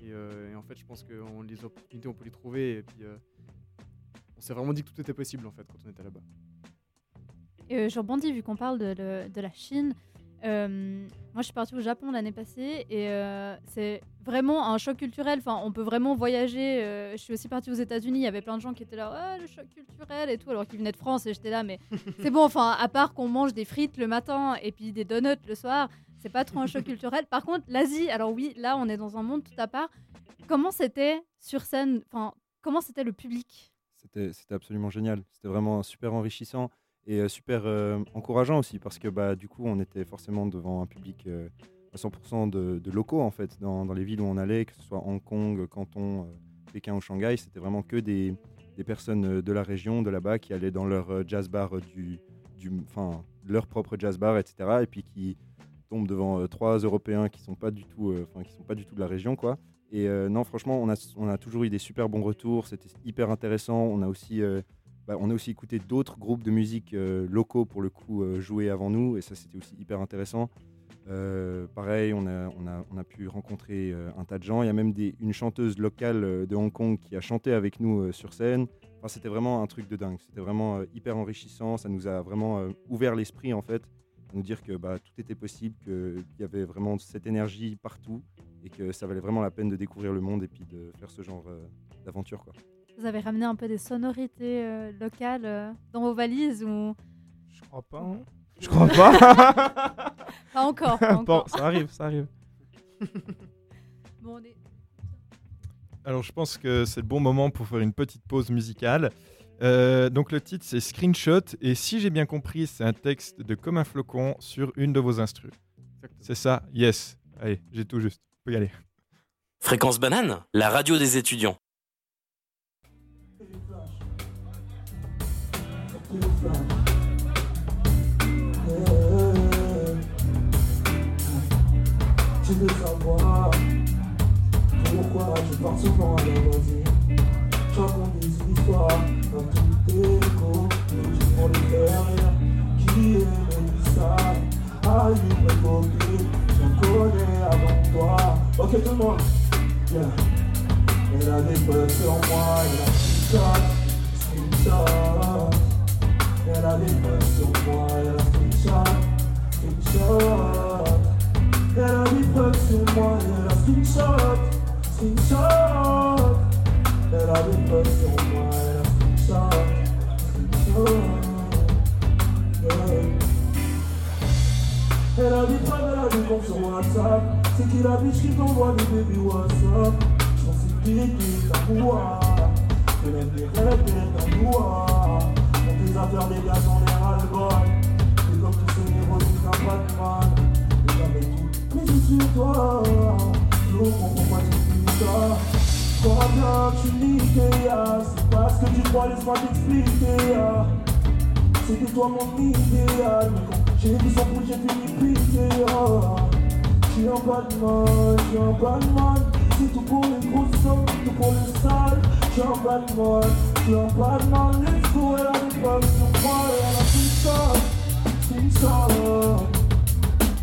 Et, euh, et en fait, je pense que les opportunités, on peut les trouver. Et puis, s'est vraiment dit que tout était possible en fait quand on était là-bas. Et euh, je rebondis vu qu'on parle de, le- de la Chine. Euh, moi, je suis partie au Japon l'année passée et euh, c'est vraiment un choc culturel. Enfin, on peut vraiment voyager. euh, je suis aussi partie aux États-Unis. Il y avait plein de gens qui étaient là, ouais, le choc culturel et tout, alors qu'ils venaient de France. Et j'étais là, mais c'est bon. Enfin, à part qu'on mange des frites le matin et puis des donuts le soir, c'est pas trop un choc culturel. Par contre, l'Asie, alors oui, là, on est dans un monde tout à part. Comment c'était sur scène? Enfin, comment c'était le public? C'était absolument génial. C'était vraiment super enrichissant et euh, super euh, encourageant aussi parce que bah, du coup, on était forcément devant un public euh, à 100% de, locaux en fait, dans, dans les villes où on allait, que ce soit Hong Kong, Canton, Pékin ou Shanghai. C'était vraiment que des, des personnes de la région, de là-bas, qui allaient dans leur jazz bar du, du, leur propre jazz bar, etc. Et puis qui tombent devant trois Européens qui sont pas du tout, enfin, qui sont pas du tout de la région, quoi. Et euh, non, franchement, on a, a toujours eu des super bons retours. C'était hyper intéressant. On a aussi, euh, bah, on a aussi écouté d'autres groupes de musique euh, locaux pour le coup jouer avant nous, et ça c'était aussi hyper intéressant. Pareil, on a, pu rencontrer un tas de gens. Il y a même une chanteuse locale de Hong Kong qui a chanté avec nous sur scène. Enfin, c'était vraiment un truc de dingue. C'était vraiment hyper enrichissant. Ça nous a vraiment ouvert l'esprit en fait, à nous dire que bah, tout était possible, qu'il y avait vraiment cette énergie partout et que ça valait vraiment la peine de découvrir le monde et puis de faire ce genre euh, d'aventure. quoi. Vous avez ramené un peu des sonorités euh, locales euh, dans vos valises ou? Je crois pas. hein. Je crois pas. Pas encore, pas Bon, encore. ça arrive, ça arrive. Bon, on est- Alors, je pense que c'est le bon moment pour faire une petite pause musicale. Euh, donc, le titre, c'est Screenshot. Et si j'ai bien compris, c'est un texte de Comme un flocon sur une de vos instrus. C'est ça? Yes. Allez, j'ai tout juste. On peut y aller. Fréquence banane, la radio des étudiants. Tu veux savoir pourquoi je pars souvent à Je raconte des histoires dans tes les faire Qui copine connais avant toi. Ok tout le monde. Yeah. Elle a des preuves sur moi Elle a screenshot Screenshot Elle a des preuves sur moi Elle a screenshot Screenshot elle a des preuves sur moi, elle a screenshot, screenshot. Elle a des preuves sur moi, elle a. Elle a des preuves, des comptes sur WhatsApp. C'est qui la bitch qui t'envoie des baby WhatsApp. J'en sais piquer ta boua. Elle aime les rêves et ta boua. Dans tes affaires, les gars, on est ras-le-bol. Et comme tous ces névrosiques, un Batman. Et j'avais tout mais je suis toi, je comprends pourquoi tu dis ça. Crois bien que tu niquais, ah. c'est parce que tu crois, laisse-moi t'expliquer. ah. C'était toi mon idéal, mais j'ai vu son coup, j'ai fini piqué. ah. Je suis un Batman, je suis un Batman. C'est tout pour les grosses sommes, tout pour le sale. Je suis un Batman, je suis un Batman. Let's go, elle a des preuves sur moi, elle a tout ça, tout ça.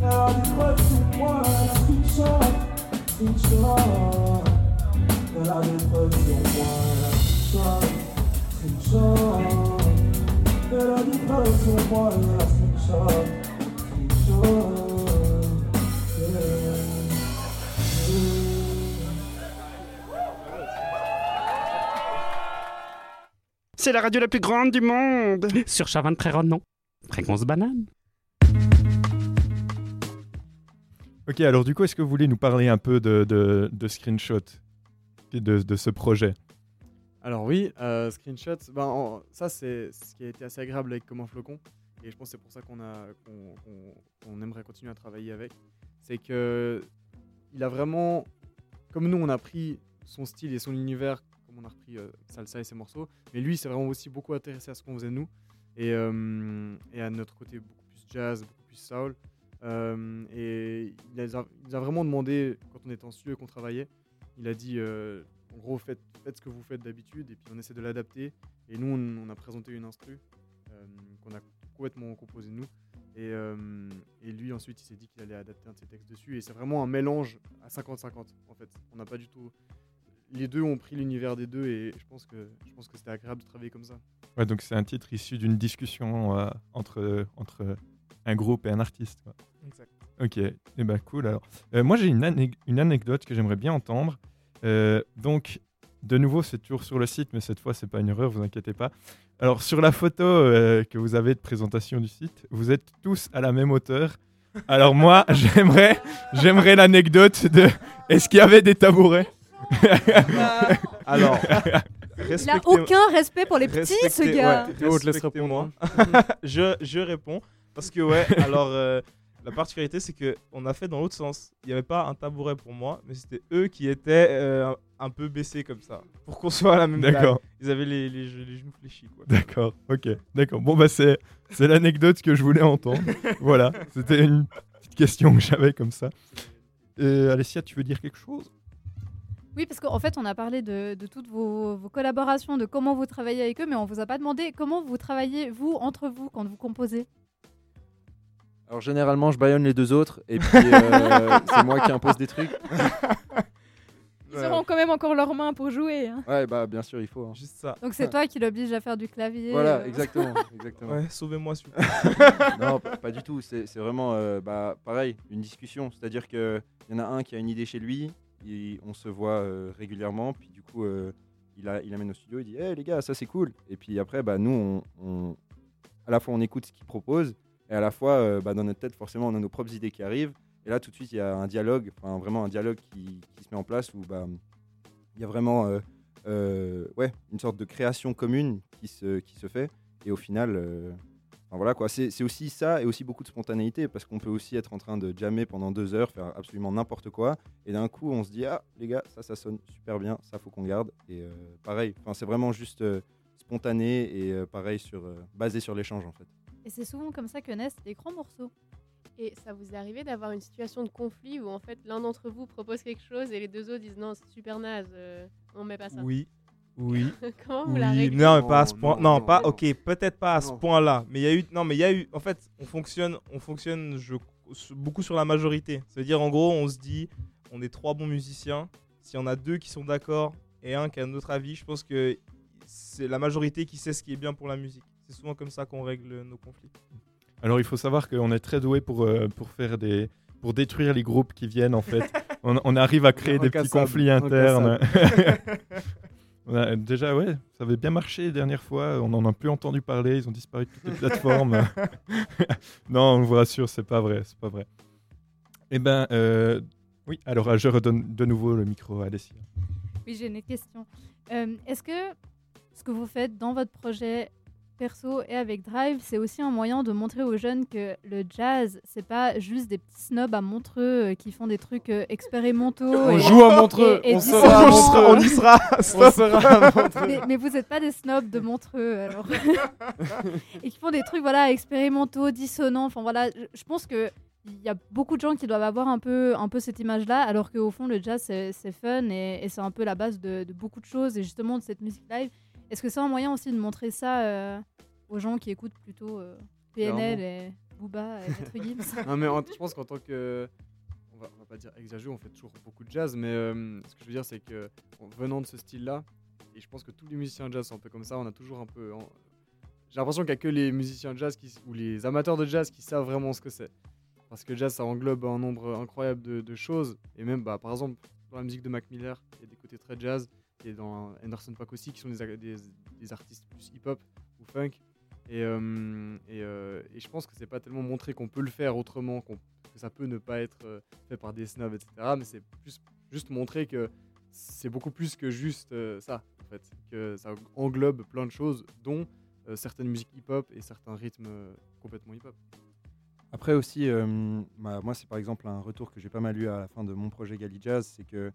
Elle a des preuves sur moi, elle a screenshot, screenshot. Elle a des preuves sur moi, elle a screenshot, screenshot. Elle a des preuves sur moi, elle a. C'est la radio la plus grande du monde. Sur Chavannes non. Fréquence banane. Ok, alors du coup, est-ce que vous voulez nous parler un peu de, de, de Screenshot et de, de ce projet? Alors oui, euh, screenshot, ben, en- ça c'est ce qui a été assez agréable avec Comme un flocon, et je pense que c'est pour ça qu'on a qu'on qu'on- aimerait continuer à travailler avec. C'est que il a vraiment, comme nous on a pris son style et son univers, comme on a repris euh, Salsa et ses morceaux, mais lui il s'est vraiment aussi beaucoup intéressé à ce qu'on faisait nous, et, euh, et à notre côté beaucoup plus jazz, beaucoup plus soul. Euh, et il a, vraiment demandé, quand on était en studio et qu'on travaillait, il a dit en gros, faites, faites ce que vous faites d'habitude et puis on essaie de l'adapter. Et nous, on, a présenté une instru qu'on a complètement composée nous. Et, euh, et lui, ensuite, il s'est dit qu'il allait adapter un de ses textes dessus. Et c'est vraiment un mélange à 50-50 en fait. On n'a pas du tout. Les deux ont pris l'univers des deux et je pense que, je pense que c'était agréable de travailler comme ça. Ouais, donc c'est un titre issu d'une discussion euh, entre, entre un groupe et un artiste. quoi. Exact. Ok, et eh ben cool alors. Euh, moi j'ai une, ane- une anecdote que j'aimerais bien entendre. Euh, donc, de nouveau, c'est toujours sur le site, mais cette fois, c'est pas une erreur, vous inquiétez pas. Alors, sur la photo euh, que vous avez de présentation du site, vous êtes tous à la même hauteur. Alors moi, j'aimerais, j'aimerais l'anecdote de est-ce qu'il y avait des tabourets? Alors, Il a aucun respect pour les petits, ce gars. ouais, respectez-moi. je, je réponds. Parce que, ouais, alors, euh, la particularité, c'est qu'on a fait dans l'autre sens. Il n'y avait pas un tabouret pour moi, mais c'était eux qui étaient euh, un peu baissés comme ça. Pour qu'on soit à la même. D'accord. Ils avaient les, les, les genoux fléchis, quoi. D'accord, ok, d'accord. Bon, bah, c'est, c'est l'anecdote que je voulais entendre. voilà, c'était une petite question que j'avais comme ça. Euh, Alessia, tu veux dire quelque chose? Oui, parce qu'en fait, on a parlé de, de toutes vos, vos collaborations, de comment vous travaillez avec eux, mais on vous a pas demandé comment vous travaillez, vous, entre vous, quand vous composez? Alors généralement, je baillonne les deux autres et puis euh, c'est moi qui impose des trucs. Ils auront quand même encore leurs mains pour jouer. hein. Ouais, bah bien sûr, il faut. hein. Juste ça. Donc c'est toi qui l'oblige à faire du clavier. Voilà, euh. exactement, exactement. Ouais, sauvez-moi, s'il vous non, pas, du tout. C'est c'est vraiment, euh, bah, pareil, une discussion. C'est-à-dire qu'il y en a un qui a une idée chez lui, et on se voit euh, régulièrement, puis du coup, euh, il, a, il amène au studio, il dit Hey les gars, ça c'est cool. Et puis après, bah, nous, on, on- à la fois on écoute ce qu'il propose, et à la fois, euh, bah, dans notre tête, forcément, on a nos propres idées qui arrivent. Et là, tout de suite, il y a un dialogue, vraiment un dialogue qui, se met en place où bah, il y a vraiment euh, euh, ouais, une sorte de création commune qui se, qui se fait. Et au final, voilà quoi, c'est aussi ça et aussi beaucoup de spontanéité parce qu'on peut aussi être en train de jammer pendant deux heures, faire absolument n'importe quoi. Et d'un coup, on se dit Ah, les gars, ça, ça sonne super bien, ça faut qu'on garde. Et pareil, c'est vraiment juste spontané et pareil, sur, basé sur l'échange en fait. Et c'est souvent comme ça que naissent des grands morceaux. Et ça vous est arrivé d'avoir une situation de conflit où en fait l'un d'entre vous propose quelque chose et les deux autres disent non c'est super naze, euh, on met pas ça. Oui. Oui. Comment vous oui. la réglez Non, mais pas à ce point. non, Non, non, pas. non. Ok, peut-être pas à ce point-là. Mais il y a eu. Non, mais il y a eu. En fait, on fonctionne. On fonctionne. Je beaucoup sur la majorité. Ça veut dire en gros, on se dit, on est trois bons musiciens. S'il y en a deux qui sont d'accord et un qui a un autre avis, je pense que c'est la majorité qui sait ce qui est bien pour la musique. C'est souvent comme ça qu'on règle nos conflits. Alors, il faut savoir qu'on est très doué pour, euh, pour faire des. Pour détruire les groupes qui viennent, en fait. on, on arrive à créer des petits conflits internes. incassable. On a- déjà, ouais, ça avait bien marché la dernière fois. On n'en a plus entendu parler. Ils ont disparu de toutes les plateformes. non, on vous rassure, c'est pas vrai. C'est pas vrai. Eh ben, euh, oui, alors je redonne de nouveau le micro à Alessia. Oui, j'ai une question. Euh, Est-ce que ce que vous faites dans votre projet perso et avec Drive, c'est aussi un moyen de montrer aux jeunes que le jazz, c'est pas juste des petits snobs à Montreux euh, qui font des trucs euh, expérimentaux. On et- joue à Montreux, et- et on sera à Montreux. On y sera. On sera à Montreux. mais, mais vous n'êtes pas des snobs de Montreux, alors. et qui font des trucs voilà expérimentaux, dissonants. Enfin voilà, je, pense que il y a beaucoup de gens qui doivent avoir un peu, un peu cette image-là, alors qu'au fond le jazz c'est c'est fun et, et c'est un peu la base de, de beaucoup de choses et justement de cette musique live. Est-ce que c'est un moyen aussi de montrer ça euh, aux gens qui écoutent plutôt euh, PNL et Booba et Maître Gims non, mais en- je pense qu'en tant que. On va, on va pas dire exagéré, on fait toujours beaucoup de jazz, mais euh, ce que je veux dire, c'est que en venant de ce style-là, et je pense que tous les musiciens de jazz sont un peu comme ça, on a toujours un peu. en- J'ai l'impression qu'il n'y a que les musiciens de jazz qui, s- ou les amateurs de jazz qui savent vraiment ce que c'est. Parce que jazz, ça englobe un nombre incroyable de, de choses, et même, bah, par exemple, dans la musique de Mac Miller, il y a des côtés très jazz, et dans Anderson Paak aussi, qui sont des, des, artistes plus hip-hop ou funk. Et, euh, euh, et je pense que c'est pas tellement montrer qu'on peut le faire autrement, qu'on- que ça peut ne pas être euh, fait par des snobs, etc. Mais c'est juste montrer que c'est beaucoup plus que juste ça, en fait. Que ça englobe plein de choses, dont certaines musiques hip-hop et certains rythmes complètement hip-hop. Après aussi, moi c'est par exemple un retour que j'ai pas mal eu à la fin de mon projet Gali Jazz, c'est que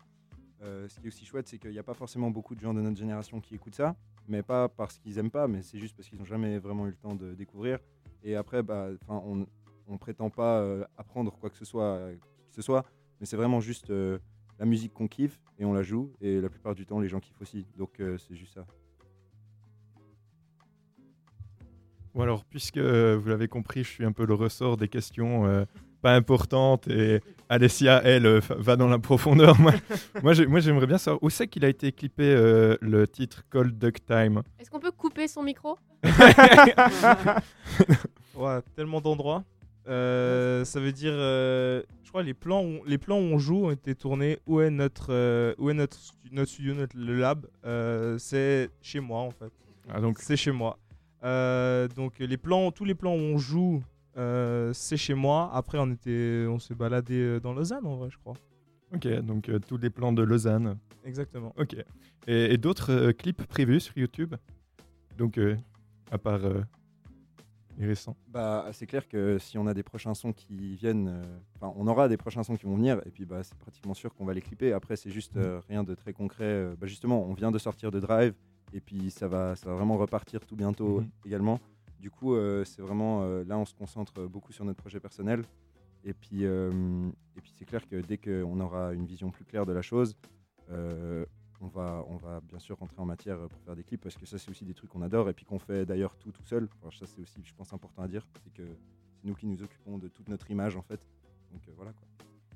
euh, ce qui est aussi chouette, c'est qu'il n'y a pas forcément beaucoup de gens de notre génération qui écoutent ça, mais pas parce qu'ils aiment pas, mais c'est juste parce qu'ils n'ont jamais vraiment eu le temps de découvrir. Et après, bah, on, on prétend pas euh, apprendre quoi que ce soit, euh, que ce soit, mais c'est vraiment juste la musique qu'on kiffe et on la joue. Et la plupart du temps, les gens kiffent aussi. Donc c'est juste ça. Ou alors, puisque vous l'avez compris, je suis un peu le ressort des questions pas importantes et Alessia, elle, euh, va dans la profondeur. moi, moi, j'ai- moi, j'aimerais bien savoir où c'est qu'il a été clippé euh, le titre Cold Duck Time. Est-ce qu'on peut couper son micro? Ouais, tellement d'endroits. Euh, ça veut dire, euh, je crois, les plans, où, les plans où on joue ont été tournés. Où est notre, euh, où est notre, notre studio, notre le lab? Euh, C'est chez moi en fait. Ah, donc c'est chez moi. Euh, donc les plans, tous les plans où on joue, euh, c'est chez moi. Après, on était, on s'est baladé euh, dans Lausanne en vrai, je crois. Ok, donc euh, tous les plans de Lausanne. Exactement. Ok. Et, et d'autres euh, clips prévus sur YouTube? Donc, euh, à part euh, les récents. Bah, c'est clair que si on a des prochains sons qui viennent, euh, enfin, on aura des prochains sons qui vont venir, et puis bah, c'est pratiquement sûr qu'on va les clipper. Après, c'est juste euh, rien de très concret. bah, justement, on vient de sortir de Drive, et puis ça va, ça va vraiment repartir tout bientôt Mhm. également. Du coup, euh, c'est vraiment euh, là, on se concentre beaucoup sur notre projet personnel. Et puis, euh, et puis c'est clair que dès qu'on aura une vision plus claire de la chose, euh, on, va, on va bien sûr rentrer en matière pour faire des clips parce que ça, c'est aussi des trucs qu'on adore et puis qu'on fait d'ailleurs tout tout seul. Ça, c'est aussi, je pense, important à dire. C'est que c'est nous qui nous occupons de toute notre image en fait. Donc euh, voilà quoi.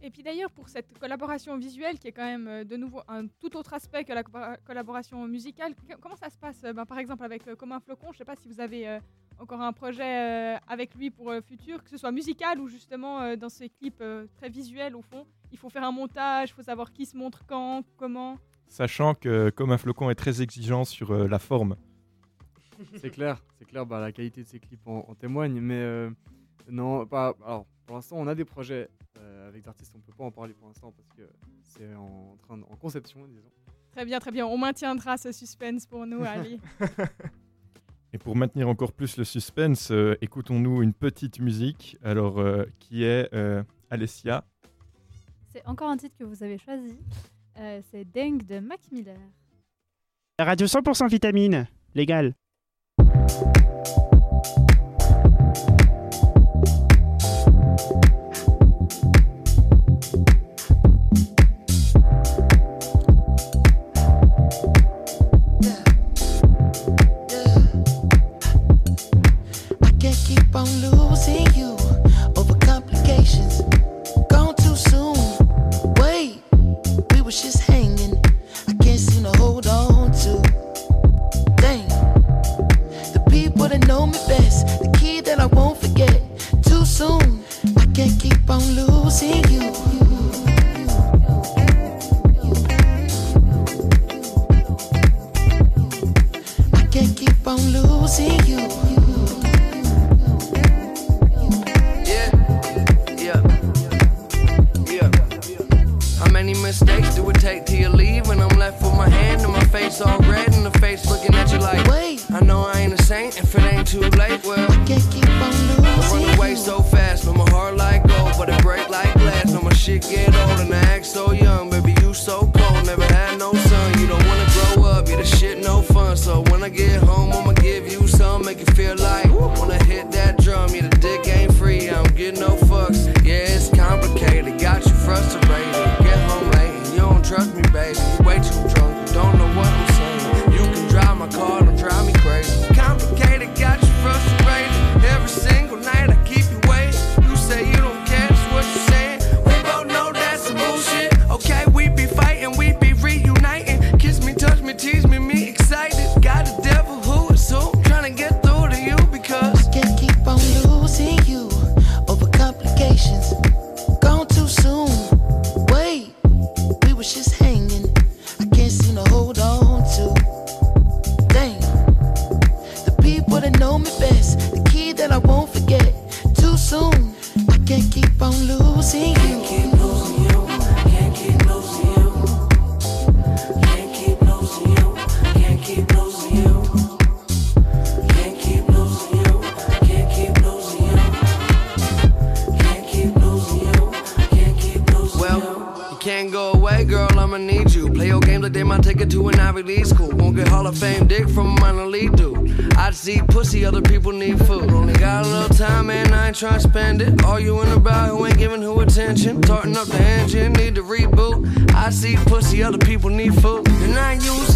Et puis d'ailleurs, pour cette collaboration visuelle, qui est quand même euh, de nouveau un tout autre aspect que la co- collaboration musicale, comment ça se passe euh, ben, Par exemple, avec euh, Comme un flocon, je ne sais pas si vous avez euh, encore un projet euh, avec lui pour le futur, que ce soit musical ou justement euh, dans ces clips euh, très visuels au fond. Il faut faire un montage, il faut savoir qui se montre quand, comment. Sachant que Comme un flocon est très exigeant sur euh, la forme. C'est clair, c'est clair, bah, la qualité de ces clips en, en témoigne, mais euh, non, pas. Alors, pour l'instant, on a des projets euh, avec des artistes, on peut pas en parler pour l'instant parce que c'est en train de- en conception, disons. Très bien, très bien. On maintiendra ce suspense pour nous, Ali. Et pour maintenir encore plus le suspense, euh, écoutons-nous une petite musique, alors euh, qui est euh, Alessia. C'est encore un titre que vous avez choisi. Euh, c'est Deng de Mac Miller. La radio 100% vitamine, légal. Too late. well. Time, and spend it. Arguing about who ain't giving who attention. Tarting up the engine, need to reboot. I see pussy, other people need food. And I use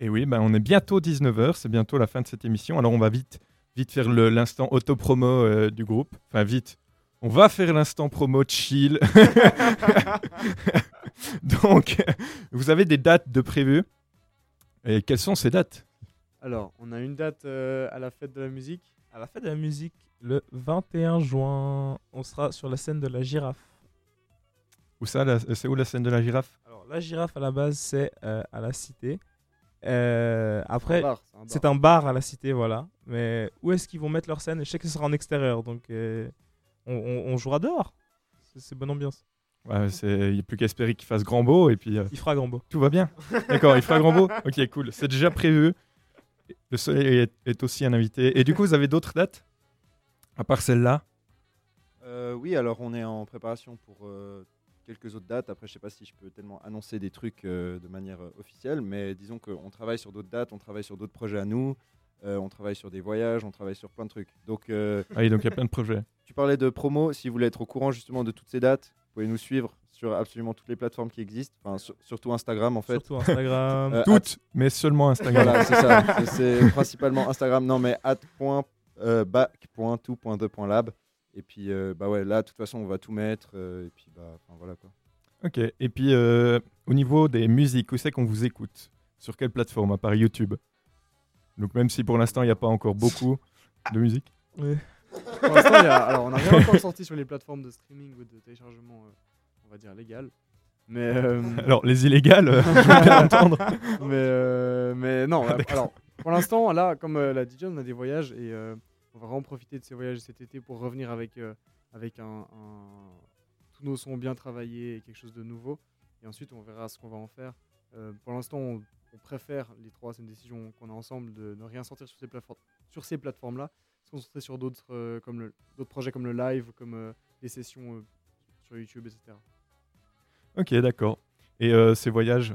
Et oui, bah, on est bientôt 19h, c'est bientôt la fin de cette émission. Alors on va vite, vite faire le- l'instant auto-promo euh, du groupe. Enfin vite, on va faire l'instant promo chill. Donc, vous avez des dates de prévues? Et quelles sont ces dates? Alors, on a une date euh, à la fête de la musique. À la fête de la musique, le 21 juin, on sera sur la scène de la girafe. Où ça C'est où la scène de la girafe? Alors, la girafe à la base, c'est euh, à la cité. Euh, après, bar, c'est un bar. c'est un bar à la cité, voilà. Mais où est-ce qu'ils vont mettre leur scène? Je sais que ce sera en extérieur, donc euh, on, on- on jouera dehors. C'est- bonne ambiance. Ouais, c'est- Il n'y a plus qu'à espérer qu'il fasse grand beau et puis. euh, Il fera grand beau. Tout va bien. D'accord, il fera grand beau? Ok, cool. C'est déjà prévu. Le soleil est, est aussi un invité. Et du coup, vous avez d'autres dates? À part celle-là? Euh, oui, alors on est en préparation pour euh, quelques autres dates. Après, je sais pas si je peux tellement annoncer des trucs euh, de manière euh, officielle, mais disons qu'on travaille sur d'autres dates, on travaille sur d'autres projets à nous, euh, on travaille sur des voyages, on travaille sur plein de trucs. Donc, euh, Ah oui, donc il y a plein de projets. Tu parlais de promo. Si vous voulez être au courant justement de toutes ces dates, vous pouvez nous suivre sur absolument toutes les plateformes qui existent, enfin, sur- surtout Instagram en fait. Surtout Instagram. Euh, Toutes, mais seulement Instagram. Voilà, c'est ça. C'est- C'est principalement Instagram. Non, mais at point, euh, bac.tout.2.lab. Et puis, euh, bah ouais, là, de toute façon, on va tout mettre. euh, et puis, bah, voilà quoi. Ok. Et puis, euh, au niveau des musiques, où c'est qu'on vous écoute? Sur quelle plateforme, à part YouTube? Donc, même si pour l'instant, il n'y a pas encore beaucoup de musique. Oui. Pour l'instant, il y a- alors, on n'a rien encore sorti sur les plateformes de streaming ou de téléchargement, euh, on va dire, légales. Mais, euh, Alors, les illégales, euh, je veux bien entendre. mais, euh, mais non, Ah, d'accord. alors, pour l'instant, là, comme euh, l'a dit John, on a des voyages et euh, on va vraiment profiter de ces voyages cet été pour revenir avec, euh, avec un, un- tous nos sons bien travaillés et quelque chose de nouveau. Et ensuite, on verra ce qu'on va en faire. Euh, pour l'instant, on, on préfère, les trois, c'est une décision qu'on a ensemble, de ne rien sortir sur ces, plateformes, sur ces plateformes-là, se concentrer sur d'autres euh, comme d'autres projets comme le live, comme les sessions sur YouTube, etc. Ok, d'accord. Et euh, ces voyages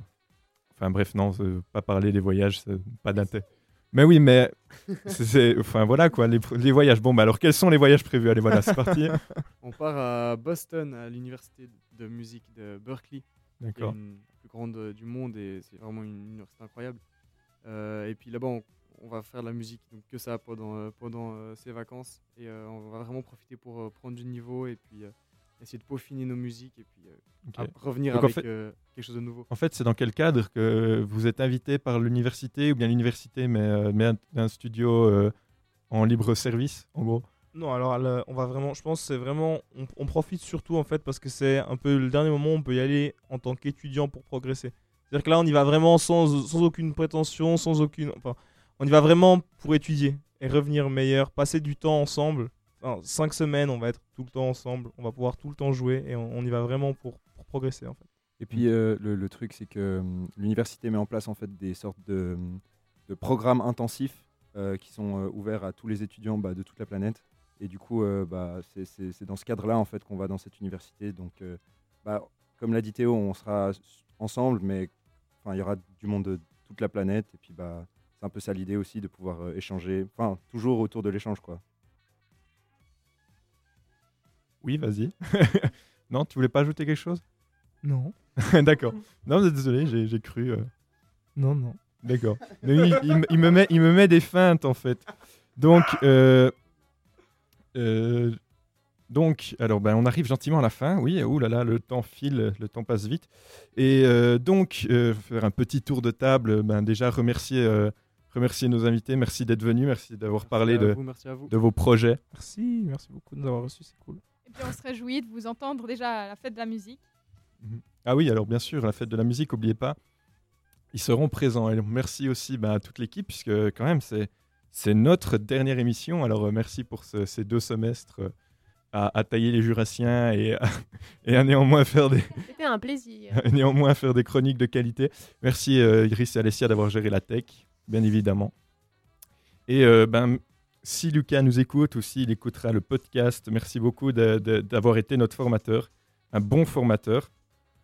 Enfin, bref, non, pas parler des voyages, pas d'intérêt. Mais oui, mais c'est-. Enfin, voilà quoi, les, voyages. Bon, bah alors, quels sont les voyages prévus? Allez, voilà, c'est parti. On part à Boston, à l'université de musique de Berkeley. D'accord. une- la plus grande euh, du monde et c'est vraiment une université incroyable. Euh, et puis là-bas, on, on va faire de la musique, donc que ça pendant, euh, pendant euh, ces vacances. Et euh, on va vraiment profiter pour euh, prendre du niveau et puis euh, essayer de peaufiner nos musiques et puis euh, revenir Donc, en avec fait- euh, quelque chose de nouveau. En fait, c'est dans quel cadre que vous êtes invité par l'université ou bien l'université, mais, euh, mais un, un studio euh, en libre service, en gros? Non, alors là, on va vraiment, je pense que c'est vraiment, on, on profite surtout en fait parce que c'est un peu le dernier moment où on peut y aller en tant qu'étudiant pour progresser. C'est-à-dire que là, on y va vraiment sans, sans aucune prétention, sans aucune, enfin, on y va vraiment pour étudier et revenir meilleur, passer du temps ensemble. Enfin, cinq semaines, on va être tout le temps ensemble, on va pouvoir tout le temps jouer et on, y va vraiment pour, progresser. Et puis euh, le, truc, c'est que hum, l'université met en place en fait des sortes de, programmes intensifs euh, qui sont euh, ouverts à tous les étudiants bah, de toute la planète. Et du coup, euh, bah, c'est- dans ce cadre-là en fait qu'on va dans cette université. Donc, euh, bah, comme l'a dit Théo, on sera ensemble, mais il y aura du monde de toute la planète. Et puis, c'est un peu ça l'idée aussi de pouvoir euh, échanger. Enfin, toujours autour de l'échange, quoi. Oui, vas-y. non, tu voulais pas ajouter quelque chose? Non. D'accord. Non, mais désolé, j'ai cru. euh, Non, non. D'accord. Mais il, il me- il me met, il me met des feintes en fait. Donc, euh, euh, donc, alors, ben, on arrive gentiment à la fin. Oui, ouh là là, le temps file, le temps passe vite. Et euh, donc, euh, faire un petit tour de table. Ben, déjà remercier, euh, remercier nos invités. Merci d'être venus. Merci d'avoir parlé à de, vous, merci à vous. de vos projets. Merci, merci beaucoup de nous avoir reçus, c'est cool. Puis on se réjouit de vous entendre déjà à la fête de la musique. Ah oui, alors bien sûr, la fête de la musique, n'oubliez pas, ils seront présents. Et merci aussi ben, à toute l'équipe, puisque quand même, c'est, c'est notre dernière émission. Alors euh, merci pour ce- ces deux semestres euh, à, à tailler les jurassiens et à, et à néanmoins faire des... C'était un plaisir. néanmoins faire des chroniques de qualité. Merci euh, Iris et Alessia d'avoir géré la tech, bien évidemment. Et euh, ben, si Lucas nous écoute ou s'il écoutera le podcast, merci beaucoup d'avoir été notre formateur, un bon formateur.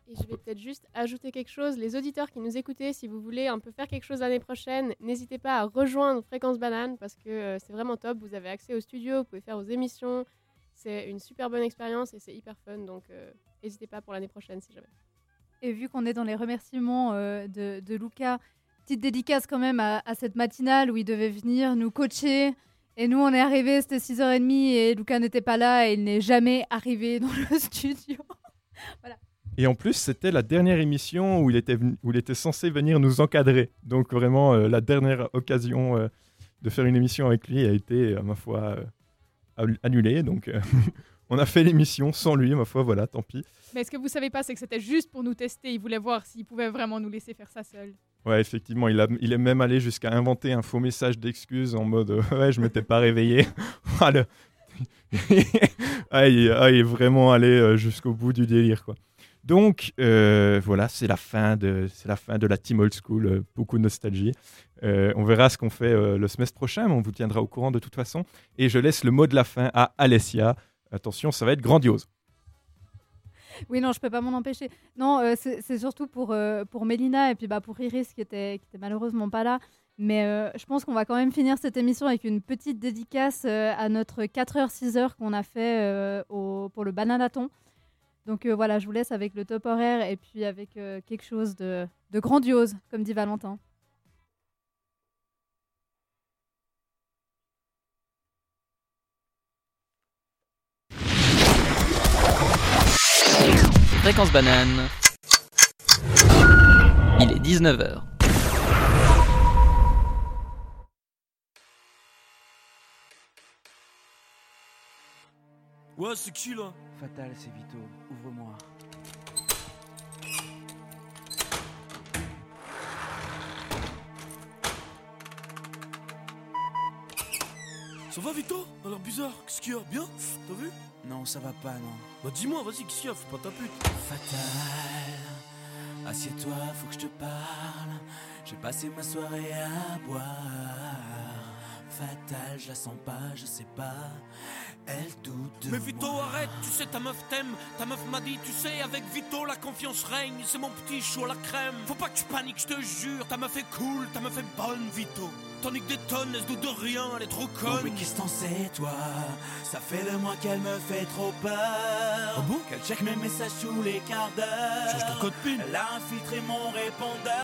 Et je vais peut-être juste ajouter quelque chose. Les auditeurs qui nous écoutaient, si vous voulez un peu faire quelque chose l'année prochaine, n'hésitez pas à rejoindre Fréquence Banane parce que euh, c'est vraiment top. Vous avez accès au studio, vous pouvez faire vos émissions. C'est une super bonne expérience et c'est hyper fun. Donc euh, n'hésitez pas pour l'année prochaine si jamais. Et vu qu'on est dans les remerciements euh, de, de Lucas, petite dédicace quand même à, à cette matinale où il devait venir nous coacher. Et nous, on est arrivés, c'était 6h30 et Lucas n'était pas là et il n'est jamais arrivé dans le studio. voilà. Et en plus, c'était la dernière émission où il était, venu- où il était censé venir nous encadrer. Donc vraiment, euh, la dernière occasion euh, de faire une émission avec lui a été, à ma foi, euh, annu- annulée. Donc euh, on a fait l'émission sans lui, ma foi, voilà, tant pis. Mais ce que vous savez pas, c'est que c'était juste pour nous tester. Il voulait voir s'il pouvait vraiment nous laisser faire ça seul. Ouais, effectivement, il, a, il est même allé jusqu'à inventer un faux message d'excuse en mode euh, Ouais, je m'étais pas réveillé. Ah, ah, il, est vraiment allé euh, jusqu'au bout du délire, quoi. Donc, euh, voilà, c'est la, fin de- la fin de la Team Old School. euh, beaucoup de nostalgie. On verra ce qu'on fait le semestre prochain, mais on vous tiendra au courant de toute façon. Et je laisse le mot de la fin à Alessia. Attention, ça va être grandiose. Oui, non, je peux pas m'en empêcher. Non, euh, c'est surtout pour, euh, pour Mélina et puis bah, pour Iris qui était, qui était malheureusement pas là. Mais euh, je pense qu'on va quand même finir cette émission avec une petite dédicace à notre 4h, 6h qu'on a fait pour le bananaton. Donc voilà, je vous laisse avec le top horaire et puis avec quelque chose de, de grandiose, comme dit Valentin. Fréquence banane. Il est 19h. Ouais, c'est qui là? Fatal, c'est Vito. Ouvre-moi. Ça va Vito? Ça a l'air bizarre. Qu'est-ce qu'il y a? Bien? T'as vu? Non, ça va pas, non. Bah dis-moi, vas-y, qu'est-ce qu'il y a Fais pas ta pute. Fatal, assieds-toi, faut que je te parle. J'ai passé ma soirée à boire. Fatal, je la sens pas, je sais pas. Elle doute de Mais Vito, moi. arrête, tu sais, ta meuf t'aime. Ta meuf m'a dit, tu sais, avec Vito, la confiance règne. C'est mon petit chou à la crème. Faut pas que tu paniques, je te jure. Ta meuf est cool, ta meuf est bonne, Vito. Tandis que des tonnes, elle se doute de rien, elle est trop Non, conne. mais qu'est-ce t'en sais, toi? Ça fait le mois qu'elle me fait trop peur. Ah bon? Qu'elle check mes messages tous les quarts d'heure. Change ton code PIN. Elle a infiltré mon répondeur.